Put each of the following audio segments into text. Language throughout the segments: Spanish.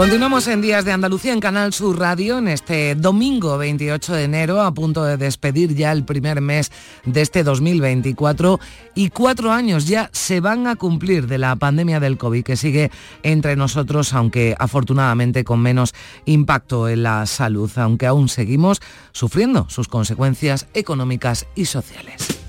Continuamos en Días de Andalucía en Canal Sur Radio en este domingo 28 de enero, a punto de despedir ya el primer mes de este 2024 y cuatro años ya se van a cumplir de la pandemia del COVID que sigue entre nosotros, aunque afortunadamente con menos impacto en la salud, aunque aún seguimos sufriendo sus consecuencias económicas y sociales.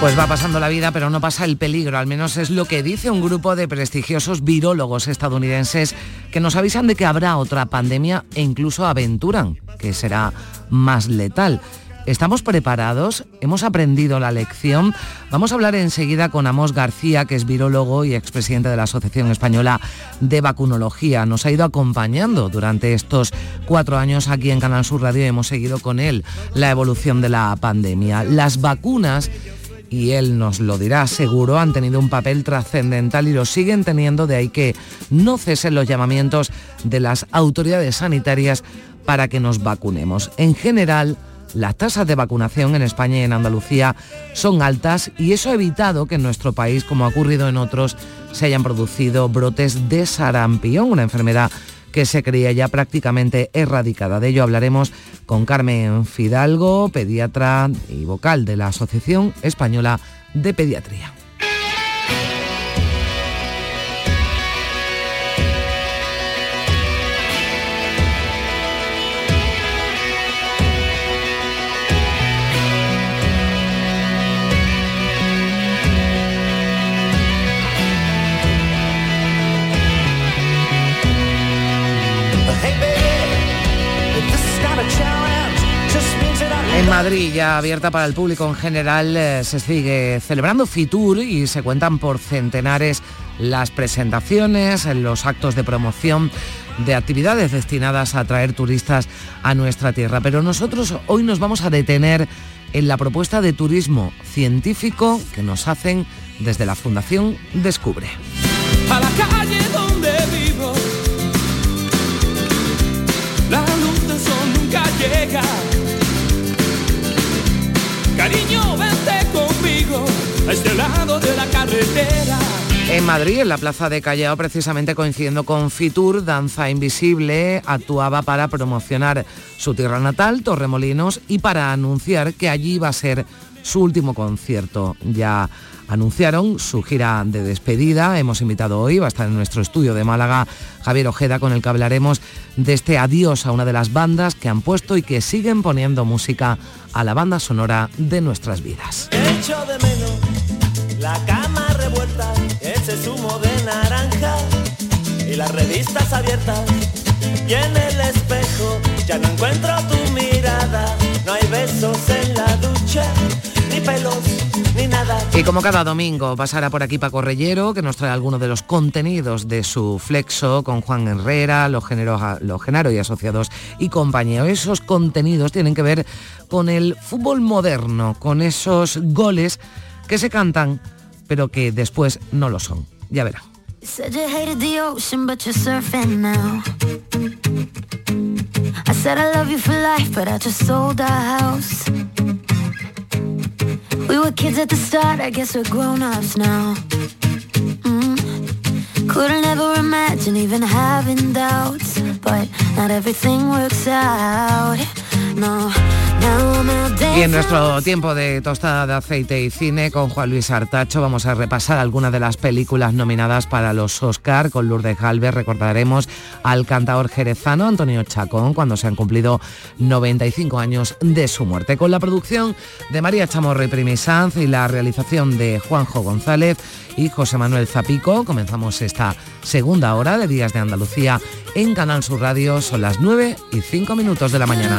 Pues va pasando la vida, pero no pasa el peligro, al menos es lo que dice un grupo de prestigiosos virólogos estadounidenses que nos avisan de que habrá otra pandemia e incluso aventuran que será más letal. ¿Estamos preparados? ¿Hemos aprendido la lección? Vamos a hablar enseguida con Amos García, que es virólogo y expresidente de la Asociación Española de Vacunología. Nos ha ido acompañando durante estos cuatro años aquí en Canal Sur Radio y hemos seguido con él la evolución de la pandemia. Las vacunas y él nos lo dirá seguro, han tenido un papel trascendental y lo siguen teniendo, de ahí que no cesen los llamamientos de las autoridades sanitarias para que nos vacunemos. En general, las tasas de vacunación en España y en Andalucía son altas y eso ha evitado que en nuestro país, como ha ocurrido en otros, se hayan producido brotes de sarampión, una enfermedad que se creía ya prácticamente erradicada. De ello hablaremos con Carmen Fidalgo, pediatra y vocal de la Asociación Española de Pediatría. En Madrid, ya abierta para el público en general, eh, se sigue celebrando Fitur y se cuentan por centenares las presentaciones, los actos de promoción de actividades destinadas a atraer turistas a nuestra tierra. Pero nosotros hoy nos vamos a detener en la propuesta de turismo científico que nos hacen desde la Fundación Descubre. A la calle donde vivo, la luz sol nunca llega. Este. En Madrid, en la plaza de Callao, precisamente coincidiendo con Fitur, Danza Invisible actuaba para promocionar su tierra natal, Torremolinos, y para anunciar que allí va a ser su último concierto. Ya anunciaron su gira de despedida. Hemos invitado hoy, va a estar en nuestro estudio de Málaga, Javier Ojeda, con el que hablaremos de este adiós a una de las bandas que han puesto y que siguen poniendo música a la banda sonora de nuestras vidas. Y las revistas abiertas. En el espejo ya no encuentro tu mirada, no hay besos en la ducha, ni pelos. Y como cada domingo pasará por aquí Paco Reyero, que nos trae algunos de los contenidos de su flexo con Juan Herrera, los, géneros, los Genaro y asociados y compañía. Esos contenidos tienen que ver con el fútbol moderno, con esos goles que se cantan, pero que después no lo son. Ya verán. We were kids at the start, I guess we're grown-ups now. Mm. Couldn't ever imagine even having doubts, but not everything works out. No, Y en nuestro tiempo de tostada de aceite y cine con Juan Luis Artacho vamos a repasar algunas de las películas nominadas para los Oscar. Con Lourdes Galvez recordaremos al cantador jerezano Antonio Chacón cuando se han cumplido 95 años de su muerte. Con la producción de María Chamorro y Primisanz y la realización de Juanjo González y José Manuel Zapico comenzamos esta segunda hora de Días de Andalucía en Canal Sur Radio. Son las 9 y 5 minutos de la mañana.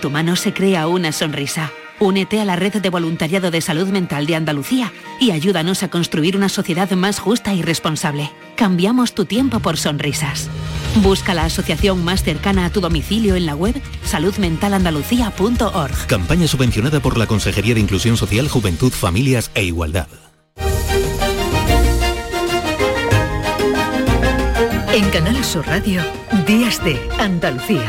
Tu mano se crea una sonrisa. Únete a la red de voluntariado de salud mental de Andalucía y ayúdanos a construir una sociedad más justa y responsable. Cambiamos tu tiempo por sonrisas. Busca la asociación más cercana a tu domicilio en la web saludmentalandalucía.org. Campaña subvencionada por la Consejería de Inclusión Social, Juventud, Familias e Igualdad. En Canal Sur Radio, Días de Andalucía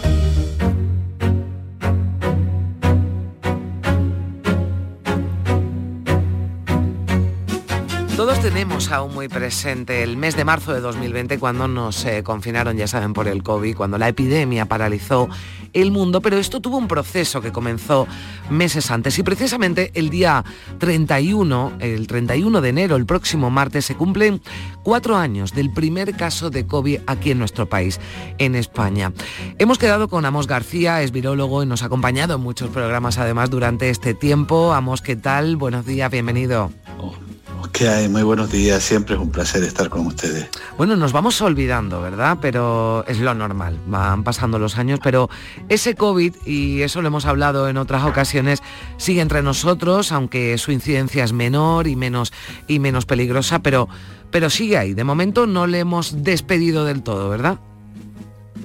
Todos tenemos aún muy presente el mes de marzo de 2020 cuando nos eh, confinaron, ya saben, por el COVID, cuando la epidemia paralizó el mundo, pero esto tuvo un proceso que comenzó meses antes y precisamente el día 31, el 31 de enero, el próximo martes, se cumplen cuatro años del primer caso de COVID aquí en nuestro país, en España. Hemos quedado con Amos García, es virólogo y nos ha acompañado en muchos programas además durante este tiempo. Amos, ¿qué tal? Buenos días, bienvenido. ¿Qué hay? Muy buenos días, siempre es un placer estar con ustedes. Bueno, nos vamos olvidando, ¿verdad? Pero es lo normal, van pasando los años, pero ese COVID, y eso lo hemos hablado en otras ocasiones, sigue entre nosotros, aunque su incidencia es menor y menos, y menos peligrosa, pero, pero sigue ahí. De momento no le hemos despedido del todo, ¿verdad?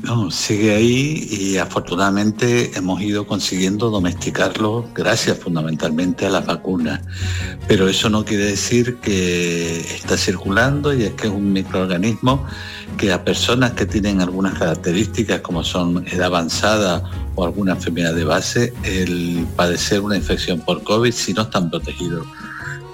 No, sigue ahí y afortunadamente hemos ido consiguiendo domesticarlo gracias fundamentalmente a las vacunas. Pero eso no quiere decir que está circulando y es que es un microorganismo que a personas que tienen algunas características como son edad avanzada o alguna enfermedad de base, el padecer una infección por COVID si no están protegidos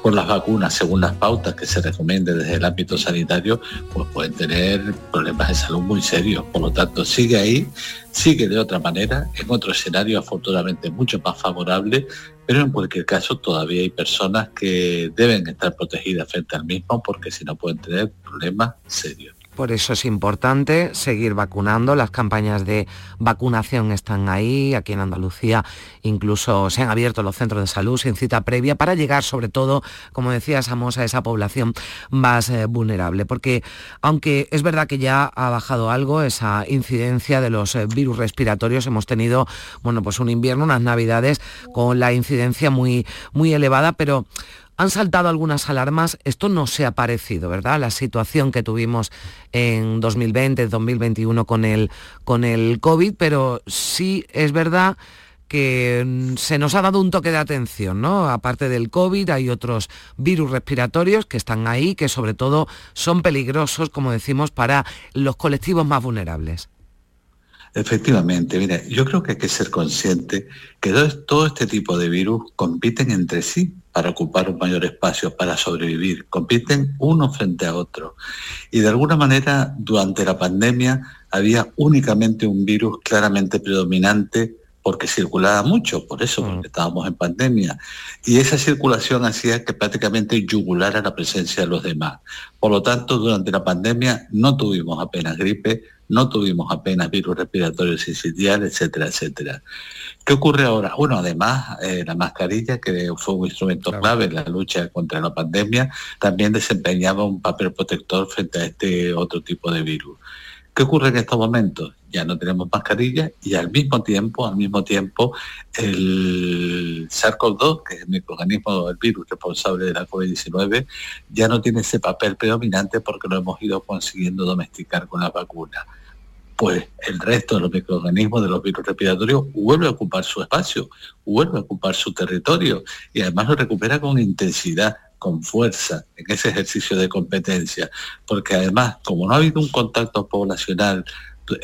por las vacunas según las pautas que se recomienden desde el ámbito sanitario, pues pueden tener problemas de salud muy serios. Por lo tanto, sigue ahí, sigue de otra manera, en otro escenario afortunadamente mucho más favorable, pero en cualquier caso todavía hay personas que deben estar protegidas frente al mismo porque si no pueden tener problemas serios. Por eso es importante seguir vacunando. Las campañas de vacunación están ahí. Aquí en Andalucía incluso se han abierto los centros de salud sin cita previa para llegar sobre todo, como decía Samos, a esa población más eh, vulnerable. Porque aunque es verdad que ya ha bajado algo esa incidencia de los eh, virus respiratorios, hemos tenido bueno, pues un invierno, unas navidades con la incidencia muy, muy elevada, pero han saltado algunas alarmas. Esto no se ha parecido, ¿verdad? La situación que tuvimos en 2020, 2021 con el, con el COVID, pero sí es verdad que mm, se nos ha dado un toque de atención, ¿no? Aparte del COVID, hay otros virus respiratorios que están ahí, que sobre todo son peligrosos, como decimos, para los colectivos más vulnerables. Efectivamente, mira, yo creo que hay que ser consciente que todo este tipo de virus compiten entre sí para ocupar un mayor espacio, para sobrevivir, compiten uno frente a otro. Y de alguna manera, durante la pandemia, había únicamente un virus claramente predominante porque circulaba mucho, por eso, porque estábamos en pandemia. Y esa circulación hacía que prácticamente yugulara la presencia de los demás. Por lo tanto, durante la pandemia no tuvimos apenas gripe, no tuvimos apenas virus respiratorios sincitiales, etcétera, etcétera. ¿Qué ocurre ahora? Bueno, además, eh, la mascarilla, que fue un instrumento clave en la lucha contra la pandemia, también desempeñaba un papel protector frente a este otro tipo de virus. ¿Qué ocurre en estos momentos? Ya no tenemos mascarilla y al mismo tiempo, al mismo tiempo, el SARS-CoV-2, que es el microorganismo del virus responsable de la COVID-19, ya no tiene ese papel predominante porque lo hemos ido consiguiendo domesticar con la vacuna pues el resto de los microorganismos de los virus respiratorios vuelve a ocupar su espacio, vuelve a ocupar su territorio y además lo recupera con intensidad, con fuerza en ese ejercicio de competencia, porque además, como no ha habido un contacto poblacional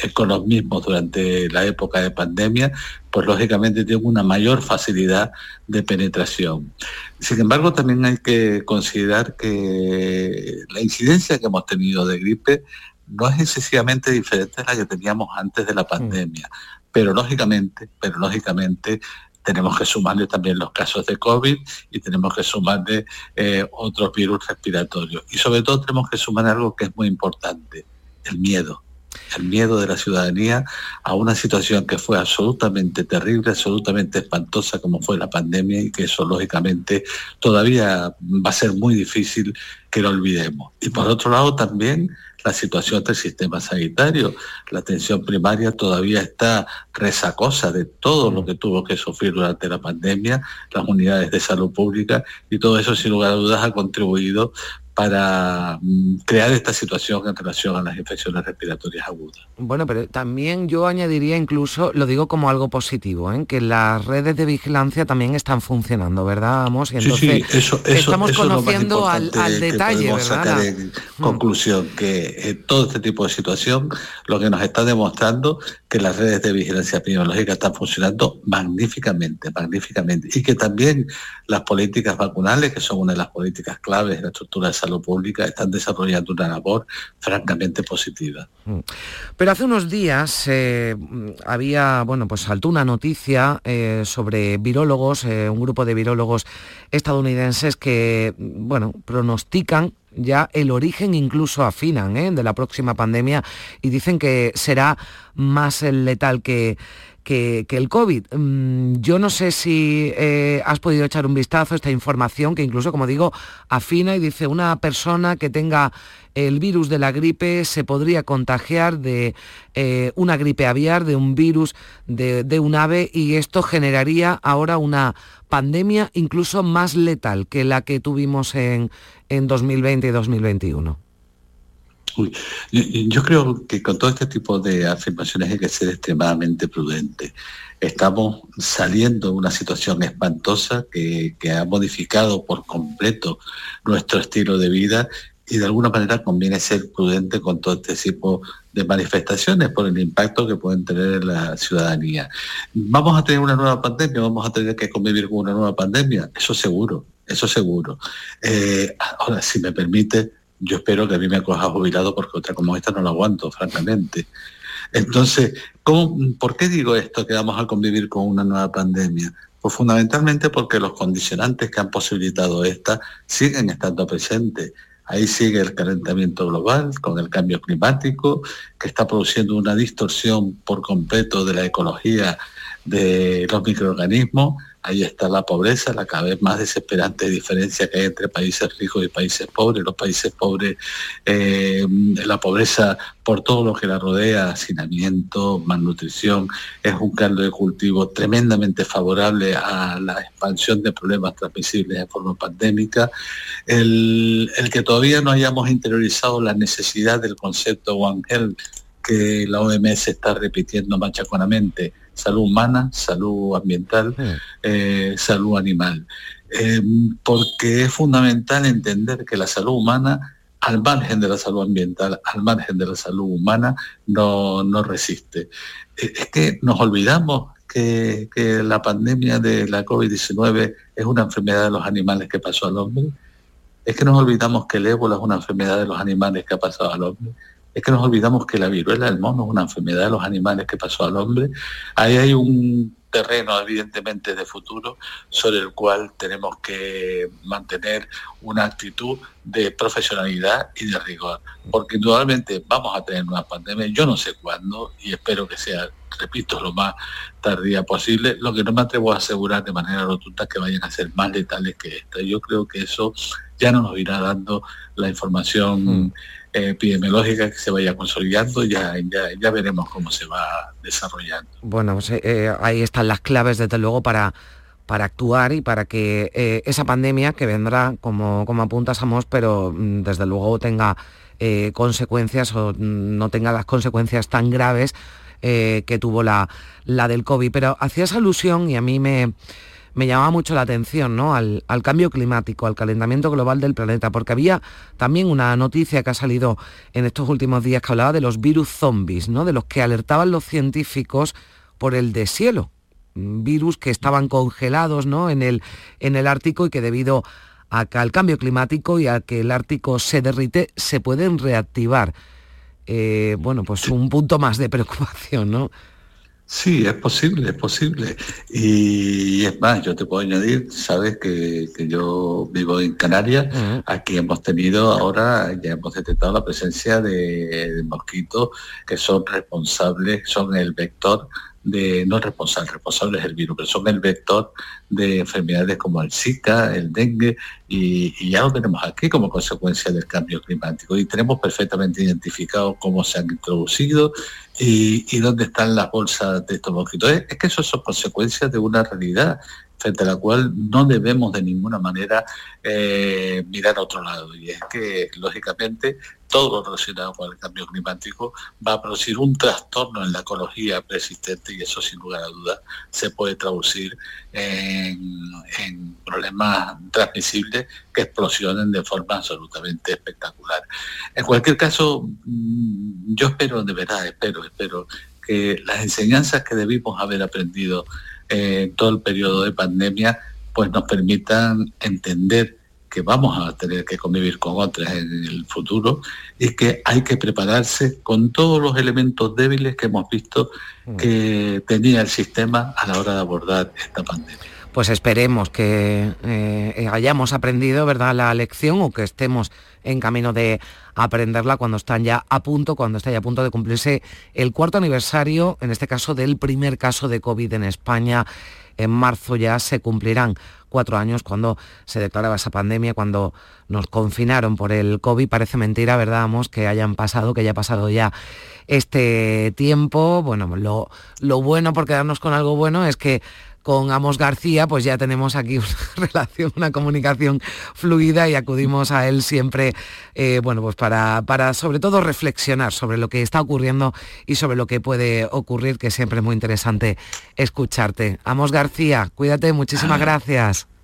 eh, con los mismos durante la época de pandemia, pues lógicamente tiene una mayor facilidad de penetración. Sin embargo, también hay que considerar que la incidencia que hemos tenido de gripe no es excesivamente diferente a la que teníamos antes de la mm. pandemia, pero lógicamente, pero lógicamente tenemos que sumarle también los casos de COVID y tenemos que sumarle eh, otros virus respiratorios. Y sobre todo tenemos que sumar algo que es muy importante, el miedo. El miedo de la ciudadanía a una situación que fue absolutamente terrible, absolutamente espantosa como fue la pandemia y que eso lógicamente todavía va a ser muy difícil que lo olvidemos. Y por otro lado también la situación del sistema sanitario. La atención primaria todavía está resacosa de todo lo que tuvo que sufrir durante la pandemia, las unidades de salud pública, y todo eso sin lugar a dudas ha contribuido para mm, crear esta situación en relación a las infecciones respiratorias agudas. Bueno, pero también yo añadiría incluso, lo digo como algo positivo, ¿eh? que las redes de vigilancia también están funcionando, ¿verdad, Amos? Y entonces sí, eso, estamos conociendo al, detalle, ¿verdad? Sacar en mm. conclusión que eh, todo este tipo de situación lo que nos está demostrando que las redes de vigilancia epidemiológica están funcionando magníficamente, magníficamente, y que también las políticas vacunales, que son una de las políticas claves de la estructura de salud pública están desarrollando una labor francamente positiva. Mm. Pero hace unos días eh, había, bueno, pues saltó una noticia eh, sobre virólogos, eh, un grupo de virólogos estadounidenses que, bueno, pronostican ya el origen incluso afinan de la próxima pandemia y dicen que será más letal que, que, el COVID. Mm, yo no sé si eh, has podido echar un vistazo a esta información que incluso, como digo, afina y dice una persona que tenga el virus de la gripe se podría contagiar de eh, una gripe aviar, de un virus de, de un ave y esto generaría ahora una pandemia incluso más letal que la que tuvimos en, en 2020 y 2021 yo, creo que con todo este tipo de afirmaciones hay que ser extremadamente prudente. Estamos saliendo de una situación espantosa que, que ha modificado por completo nuestro estilo de vida y de alguna manera conviene ser prudente con todo este tipo de manifestaciones por el impacto que pueden tener en la ciudadanía. ¿Vamos a tener una nueva pandemia? ¿Vamos a tener que convivir con una nueva pandemia? Eso seguro, eso seguro. Eh, ahora, si me permite, yo espero que a mí me coja jubilado porque otra como esta no la aguanto, francamente. Entonces, ¿por qué digo esto que vamos a convivir con una nueva pandemia? Pues fundamentalmente porque los condicionantes que han posibilitado esta siguen estando presentes. Ahí sigue el calentamiento global con el cambio climático, que está produciendo una distorsión por completo de la ecología de los microorganismos Ahí está la pobreza, la cada vez más desesperante diferencia que hay entre países ricos y países pobres. Los países pobres, eh, la pobreza por todo lo que la rodea, hacinamiento, malnutrición, es un caldo de cultivo tremendamente favorable a la expansión de problemas transmisibles de forma pandémica. El, el que todavía no hayamos interiorizado la necesidad del concepto One Health que la OMS está repitiendo machaconamente, salud humana, salud ambiental, eh, salud animal. Eh, porque es fundamental entender que la salud humana, al margen de la salud ambiental, al margen de la salud humana, no, no resiste. Eh, es que nos olvidamos que, que la pandemia de la COVID-19 es una enfermedad de los animales que pasó al hombre. Es que nos olvidamos que el ébola es una enfermedad de los animales que ha pasado al hombre es que nos olvidamos que la viruela del mono es una enfermedad de los animales que pasó al hombre. Ahí hay un terreno evidentemente de futuro sobre el cual tenemos que mantener una actitud de profesionalidad y de rigor, porque indudablemente vamos a tener una pandemia, yo no sé cuándo y espero que sea, repito, lo más tardía posible, lo que no me atrevo a asegurar de manera rotunda que vayan a ser más letales que esta. Yo creo que eso ya no nos irá dando la información. Mm epidemiológica que se vaya consolidando, ya, ya, veremos cómo se va desarrollando. Bueno, pues, eh, eh, ahí están las claves, desde luego, para, para actuar y para que eh, esa pandemia que vendrá, como, como apuntas pero mm, desde luego tenga consecuencias o mm, no tenga las consecuencias tan graves que tuvo la, la del COVID. Pero hacías alusión y a mí me me llamaba mucho la atención ¿no? al, cambio climático, al calentamiento global del planeta, porque había también una noticia que ha salido en estos últimos días que hablaba de los virus zombies, ¿no? de los que alertaban los científicos por el deshielo, virus que estaban congelados ¿no? en, el, en el Ártico y que debido a al cambio climático y a que el Ártico se derrite, se pueden reactivar. Eh, bueno, pues un punto más de preocupación, ¿no? Sí, es posible, es posible. Y es más, yo te puedo añadir, sabes que, yo vivo en Canarias, aquí hemos tenido ahora, ya hemos detectado la presencia de mosquitos que son responsables, son el vector de, no responsables, responsables del virus, pero son el vector de enfermedades como el Zika, el dengue, y, ya lo tenemos aquí como consecuencia del cambio climático. Y tenemos perfectamente identificado cómo se han introducido y, dónde están las bolsas de estos mosquitos. Es, que eso son consecuencias de una realidad frente a la cual no debemos de ninguna manera eh, mirar a otro lado. Y es que, lógicamente, todo relacionado con el cambio climático va a producir un trastorno en la ecología persistente y eso, sin lugar a dudas, se puede traducir en, problemas transmisibles que explosionen de forma absolutamente espectacular. En cualquier caso, mm, yo espero, de verdad, espero, espero que las enseñanzas que debimos haber aprendido en todo el periodo de pandemia, pues nos permitan entender que vamos a tener que convivir con otras en el futuro y que hay que prepararse con todos los elementos débiles que hemos visto mm. que tenía el sistema a la hora de abordar esta pandemia. Pues esperemos que eh, hayamos aprendido ¿verdad? la lección o que estemos en camino de aprenderla cuando están ya a punto, cuando está ya a punto de cumplirse el cuarto aniversario, en este caso del primer caso de COVID en España. En marzo ya se cumplirán cuatro años cuando se declaraba esa pandemia, cuando nos confinaron por el COVID. Parece mentira, ¿verdad, Amos, que hayan pasado, que haya pasado ya este tiempo. Bueno, lo, lo bueno por quedarnos con algo bueno es que con Amos García, pues ya tenemos aquí una relación, una comunicación fluida y acudimos a él siempre, eh, bueno, pues para, para sobre todo reflexionar sobre lo que está ocurriendo y sobre lo que puede ocurrir, que siempre es muy interesante escucharte. Amos García, cuídate, muchísimas ah. gracias.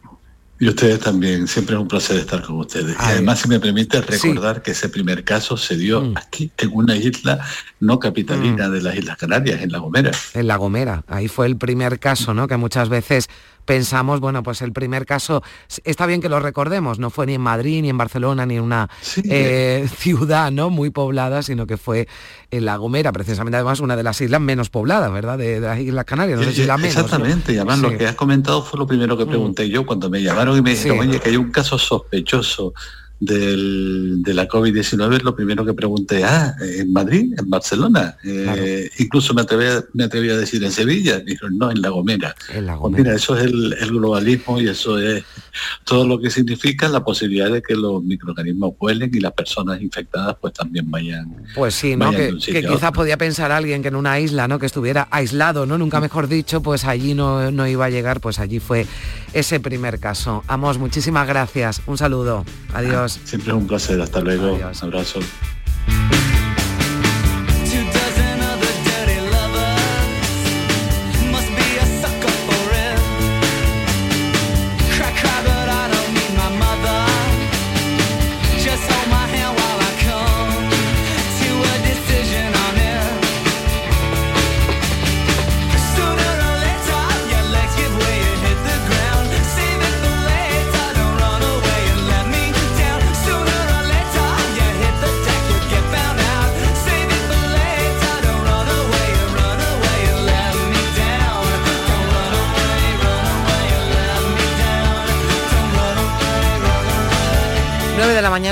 Y ustedes también, siempre es un placer estar con ustedes. y además, si me permite recordar que ese primer caso se dio mm. aquí, en una isla no capitalina mm. de las Islas Canarias, en La Gomera. En La Gomera, ahí fue el primer caso, ¿no? Que muchas veces pensamos, bueno, pues el primer caso, está bien que lo recordemos, no fue ni en Madrid, ni en Barcelona, ni en una eh, ciudad ¿no? muy poblada, sino que fue en La Gomera, precisamente además una de las islas menos pobladas, ¿verdad? De, las Islas Canarias, no sé si la menos. Exactamente, y además lo que has comentado fue lo primero que mm. pregunté yo cuando me llamaron y me dijeron, oye, que hay un caso sospechoso del, de la COVID-19, lo primero que pregunté, ah, en Madrid, en Barcelona, eh, incluso me atreví, me atreví a decir en Sevilla, dijeron, no, en La Gomera. Pues mira, eso es el, globalismo y eso es todo lo que significa la posibilidad de que los microorganismos vuelen y las personas infectadas pues también vayan. Pues sí, ¿no? Que, quizás podía pensar alguien que en una isla, ¿no? Que estuviera aislado, ¿no? Nunca mejor dicho, pues allí no, no iba a llegar, pues allí fue ese primer caso. Amos, muchísimas gracias. Un saludo. Adiós. Siempre es un placer. Hasta luego. Un abrazo.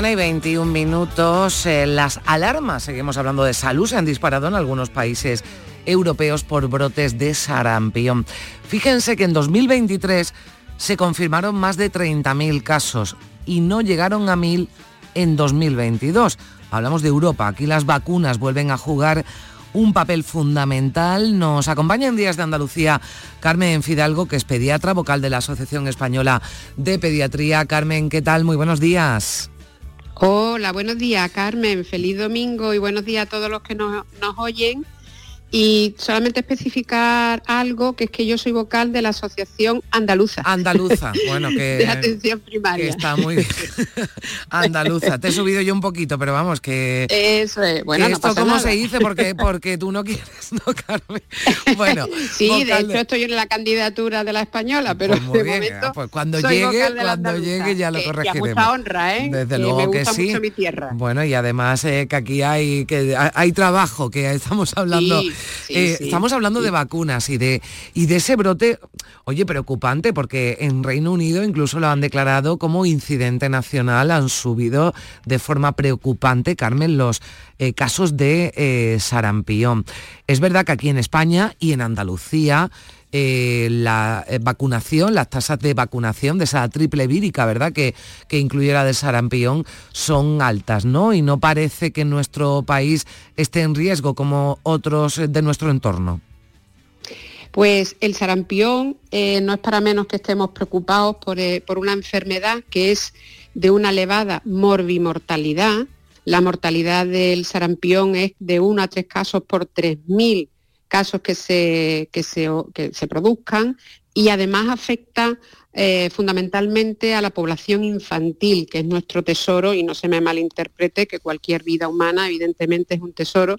Mañana y 21 minutos. Eh, las alarmas, seguimos hablando de salud, se han disparado en algunos países europeos por brotes de sarampión. Fíjense que en 2023 se confirmaron más de 30.000 casos y no llegaron a 1.000 en 2022. Hablamos de Europa, aquí las vacunas vuelven a jugar un papel fundamental. Nos acompaña en Días de Andalucía Carmen Fidalgo, que es pediatra vocal de la Asociación Española de Pediatría. Carmen, ¿qué tal? Muy buenos días. Hola, buenos días Carmen, feliz domingo y buenos días a todos los que nos, nos oyen y solamente especificar algo, que es que yo soy vocal de la Asociación Andaluza. Andaluza, bueno, que... de atención primaria. Que está muy bien. Andaluza, te he subido yo un poquito, pero vamos, que... Eso es, bueno, no esto cómo se dice, porque, porque tú no quieres, ¿no, Carmen? Bueno, Sí, de hecho estoy en la candidatura de la española, pero de momento pues cuando llegue, cuando llegue ya lo corregiremos. mucha honra, ¿eh? Desde luego que sí. mi tierra. Bueno, y además eh, que aquí hay, que hay trabajo, que estamos hablando... Eh, estamos hablando de vacunas y de, y de ese brote, oye, preocupante, porque en Reino Unido incluso lo han declarado como incidente nacional, han subido de forma preocupante, Carmen, los eh, casos de eh, sarampión. Es verdad que aquí en España y en Andalucía eh, la eh, vacunación, las tasas de vacunación de esa triple vírica, ¿verdad? Que, que incluyera del sarampión, son altas, ¿no? Y no parece que nuestro país esté en riesgo como otros de nuestro entorno. Pues el sarampión eh, no es para menos que estemos preocupados por, por, una enfermedad que es de una elevada morbimortalidad. La mortalidad del sarampión es de 1 a 3 casos por 3.000 casos que se, que se, que se produzcan y además afecta eh, fundamentalmente a la población infantil, que es nuestro tesoro, y no se me malinterprete que cualquier vida humana evidentemente es un tesoro,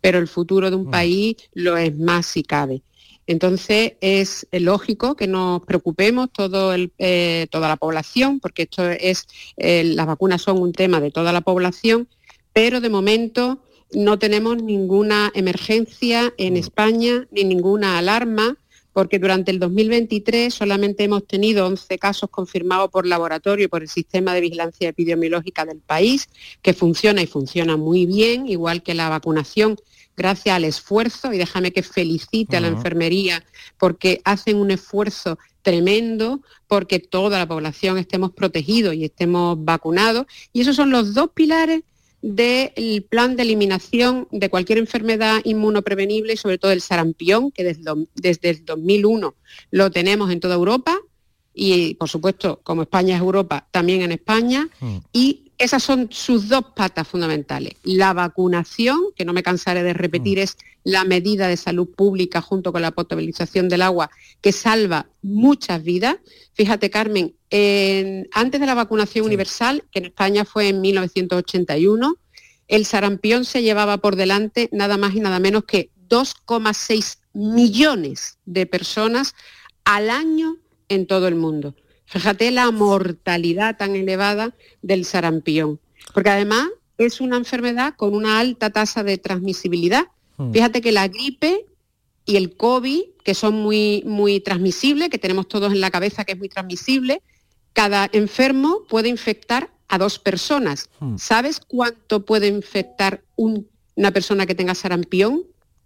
pero el futuro de un mm. país lo es más si cabe. Entonces es lógico que nos preocupemos todo el, eh, toda la población, porque esto es, eh, las vacunas son un tema de toda la población, pero de momento no tenemos ninguna emergencia en mm. España ni ninguna alarma porque durante el 2023 solamente hemos tenido 11 casos confirmados por laboratorio por el sistema de vigilancia epidemiológica del país, que funciona y funciona muy bien, igual que la vacunación, gracias al esfuerzo, y déjame que felicite a la enfermería, porque hacen un esfuerzo tremendo porque toda la población estemos protegidos y estemos vacunados. Y esos son los dos pilares del plan de eliminación de cualquier enfermedad inmunoprevenible y sobre todo el sarampión, que desde, el 2001 lo tenemos en toda Europa y por supuesto como España es Europa, también en España. Mm. Y esas son sus dos patas fundamentales. La vacunación, que no me cansaré de repetir, mm. es la medida de salud pública junto con la potabilización del agua que salva muchas vidas. Fíjate, Carmen, antes de la vacunación universal, que en España fue en 1981, el sarampión se llevaba por delante nada más y nada menos que 2,6 millones de personas al año en todo el mundo. Fíjate la mortalidad tan elevada del sarampión, porque además es una enfermedad con una alta tasa de transmisibilidad. Hmm. Fíjate que la gripe y el COVID, que son muy, muy transmisibles, que tenemos todos en la cabeza que es muy transmisible, cada enfermo puede infectar a dos personas. Hmm. ¿Sabes cuánto puede infectar una persona que tenga sarampión?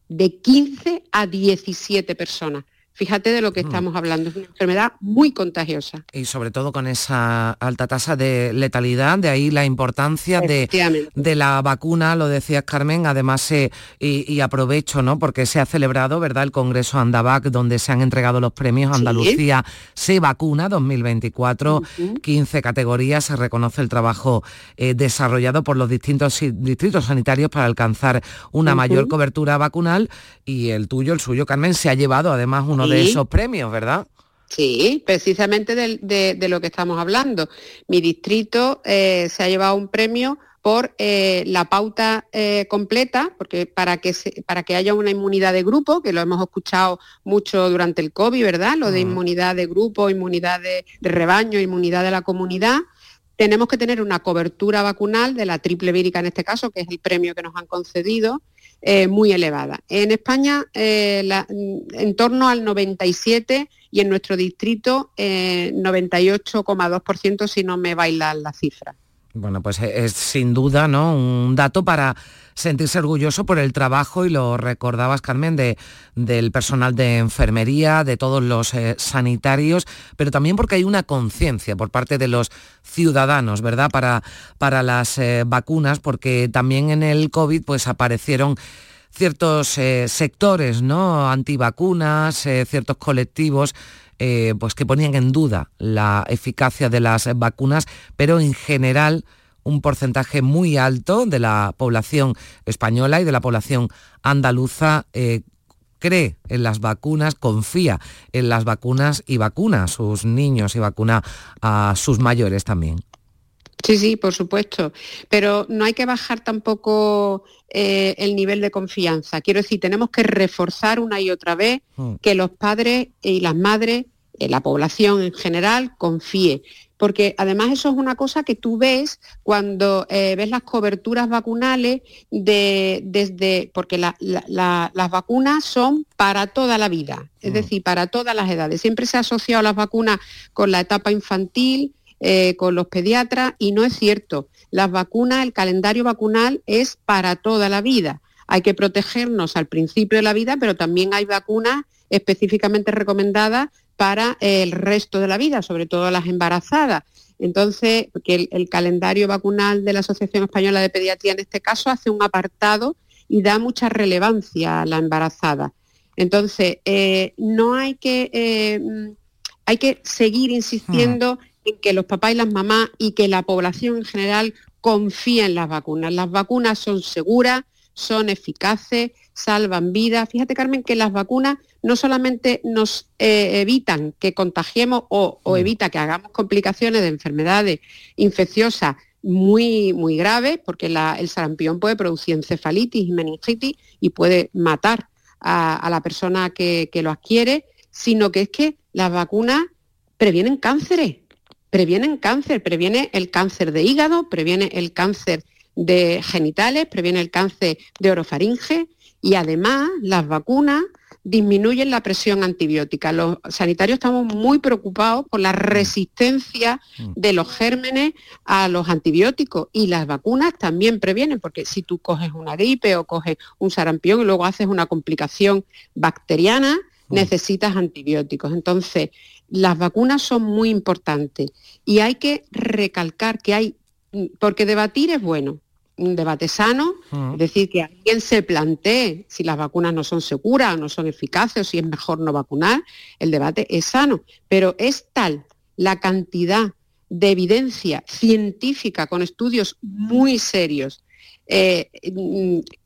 De 15 a 17 personas. Fíjate de lo que mm. estamos hablando, es una enfermedad muy contagiosa. Y sobre todo con esa alta tasa de letalidad, de ahí la importancia de, de la vacuna, lo decías Carmen, además eh, y, aprovecho, ¿no? Porque se ha celebrado, ¿verdad?, el Congreso Andavac, donde se han entregado los premios Andalucía se vacuna 2024, 15 categorías, se reconoce el trabajo eh, desarrollado por los distintos distritos sanitarios para alcanzar una mayor cobertura vacunal y el tuyo, el suyo, Carmen, se ha llevado además uno de esos premios, ¿verdad? Sí, precisamente de, lo que estamos hablando. Mi distrito eh, se ha llevado un premio por eh, la pauta eh, completa, porque para que, para que haya una inmunidad de grupo, que lo hemos escuchado mucho durante el COVID, ¿verdad? Lo de inmunidad de grupo, inmunidad de, de, rebaño, inmunidad de la comunidad, tenemos que tener una cobertura vacunal de la triple vírica en este caso, que es el premio que nos han concedido, eh, muy elevada. En España, eh, en torno al 97 y en nuestro distrito 98,2% eh, si no me bailan las cifras. Bueno, pues es sin duda ¿no? un dato para sentirse orgulloso por el trabajo, y lo recordabas Carmen, de, del personal de enfermería, de todos los eh, sanitarios, pero también porque hay una conciencia por parte de los ciudadanos, ¿verdad?, para, para las eh, vacunas, porque también en el COVID pues aparecieron ciertos eh, sectores, ¿no?, antivacunas, ciertos colectivos pues que ponían en duda la eficacia de las vacunas, pero en general un porcentaje muy alto de la población española y de la población andaluza eh, cree en las vacunas, confía en las vacunas y vacuna a sus niños y vacuna a sus mayores también. Sí, sí, por supuesto. Pero no hay que bajar tampoco eh, el nivel de confianza. Quiero decir, tenemos que reforzar una y otra vez mm. que los padres y las madres, eh, la población en general, confíe porque además eso es una cosa que tú ves cuando eh, ves las coberturas vacunales de, desde, porque las vacunas son para toda la vida, es mm. decir, para todas las edades. Siempre se ha asociado las vacunas con la etapa infantil, eh, con los pediatras, y no es cierto. Las vacunas, el calendario vacunal es para toda la vida. Hay que protegernos al principio de la vida, pero también hay vacunas específicamente recomendadas para el resto de la vida, sobre todo las embarazadas. Entonces, que el, calendario vacunal de la Asociación Española de Pediatría en este caso hace un apartado y da mucha relevancia a la embarazada. Entonces, eh, no hay que, eh, hay que seguir insistiendo en que los papás y las mamás y que la población en general confía en las vacunas. Las vacunas son seguras, son eficaces, salvan vidas. Fíjate, Carmen, que las vacunas no solamente nos eh, evitan que contagiemos o, mm. evita que hagamos complicaciones de enfermedades infecciosas muy, muy graves, porque el sarampión puede producir encefalitis y meningitis y puede matar a, la persona que, que, lo adquiere, sino que es que las vacunas previenen cánceres, previenen cáncer, previene el cáncer de hígado, previene el cáncer de genitales, previene el cáncer de orofaringe y además las vacunas disminuyen la presión antibiótica. Los sanitarios estamos muy preocupados por la resistencia mm. de los gérmenes a los antibióticos y las vacunas también previenen, porque si tú coges una gripe o coges un sarampión y luego haces una complicación bacteriana, mm. necesitas antibióticos. Entonces, las vacunas son muy importantes y hay que recalcar que hay, porque debatir es bueno, un debate sano, es decir, que alguien se plantee si las vacunas no son seguras o no son eficaces o si es mejor no vacunar, el debate es sano, pero es tal la cantidad de evidencia científica con estudios muy serios eh,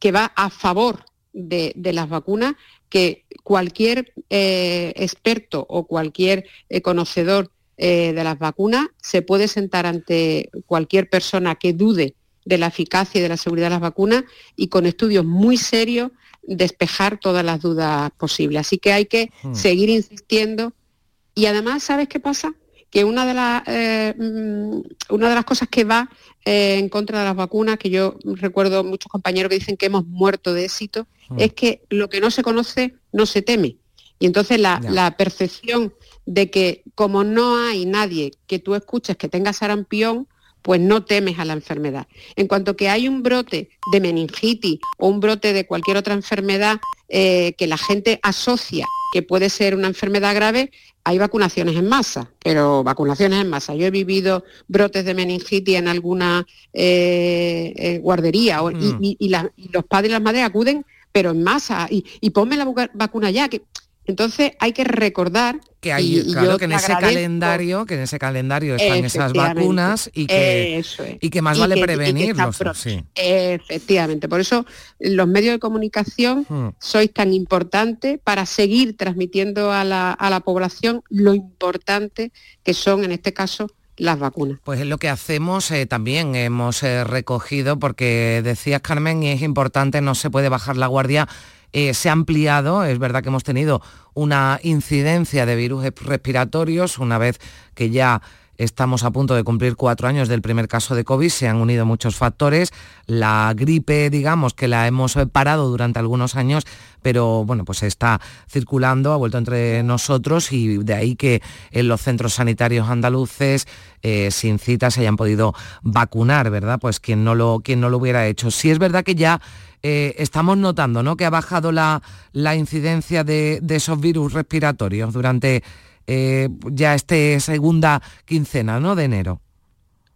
que va a favor de, las vacunas que cualquier eh, experto o cualquier eh, conocedor de las vacunas se puede sentar ante cualquier persona que dude de la eficacia y de la seguridad de las vacunas y con estudios muy serios despejar todas las dudas posibles. Así que hay que hmm. seguir insistiendo Y además, ¿sabes qué pasa? Que una de, las, eh, mm, una de las cosas que va eh, en contra de las vacunas, que yo recuerdo muchos compañeros que dicen que hemos muerto de éxito, mm. es que lo que no se conoce no se teme. Y entonces la, la, percepción de que como no hay nadie que tú escuches que tenga sarampión, pues no temes a la enfermedad. En cuanto que hay un brote de meningitis o un brote de cualquier otra enfermedad eh, que la gente asocia que puede ser una enfermedad grave, hay vacunaciones en masa, pero vacunaciones en masa. Yo he vivido brotes de meningitis en alguna eh, eh, guardería mm. y, los padres y las madres acuden, pero en masa, y, y ponme la vacuna ya, que entonces hay que recordar que hay, claro, que en ese calendario, que en ese calendario están esas vacunas y que, y que más vale prevenirlos. Efectivamente, por eso los medios de comunicación hmm. sois tan importantes para seguir transmitiendo a la, población lo importante que son en este caso las vacunas. Pues es lo que hacemos eh, también, hemos eh, recogido, porque decías Carmen, y es importante, no se puede bajar la guardia eh, se ha ampliado, es verdad que hemos tenido una incidencia de virus respiratorios una vez que ya Estamos a punto de cumplir cuatro años del primer caso de COVID, se han unido muchos factores. La gripe, digamos, que la hemos parado durante algunos años, pero bueno, pues está circulando, ha vuelto entre nosotros y de ahí que en los centros sanitarios andaluces eh, sin cita se hayan podido vacunar, ¿verdad? Pues quien no lo, quien no lo hubiera hecho. Sí es verdad que ya eh, estamos notando ¿no? que ha bajado la, incidencia de, esos virus respiratorios durante eh, ya esta segunda quincena ¿no? de enero.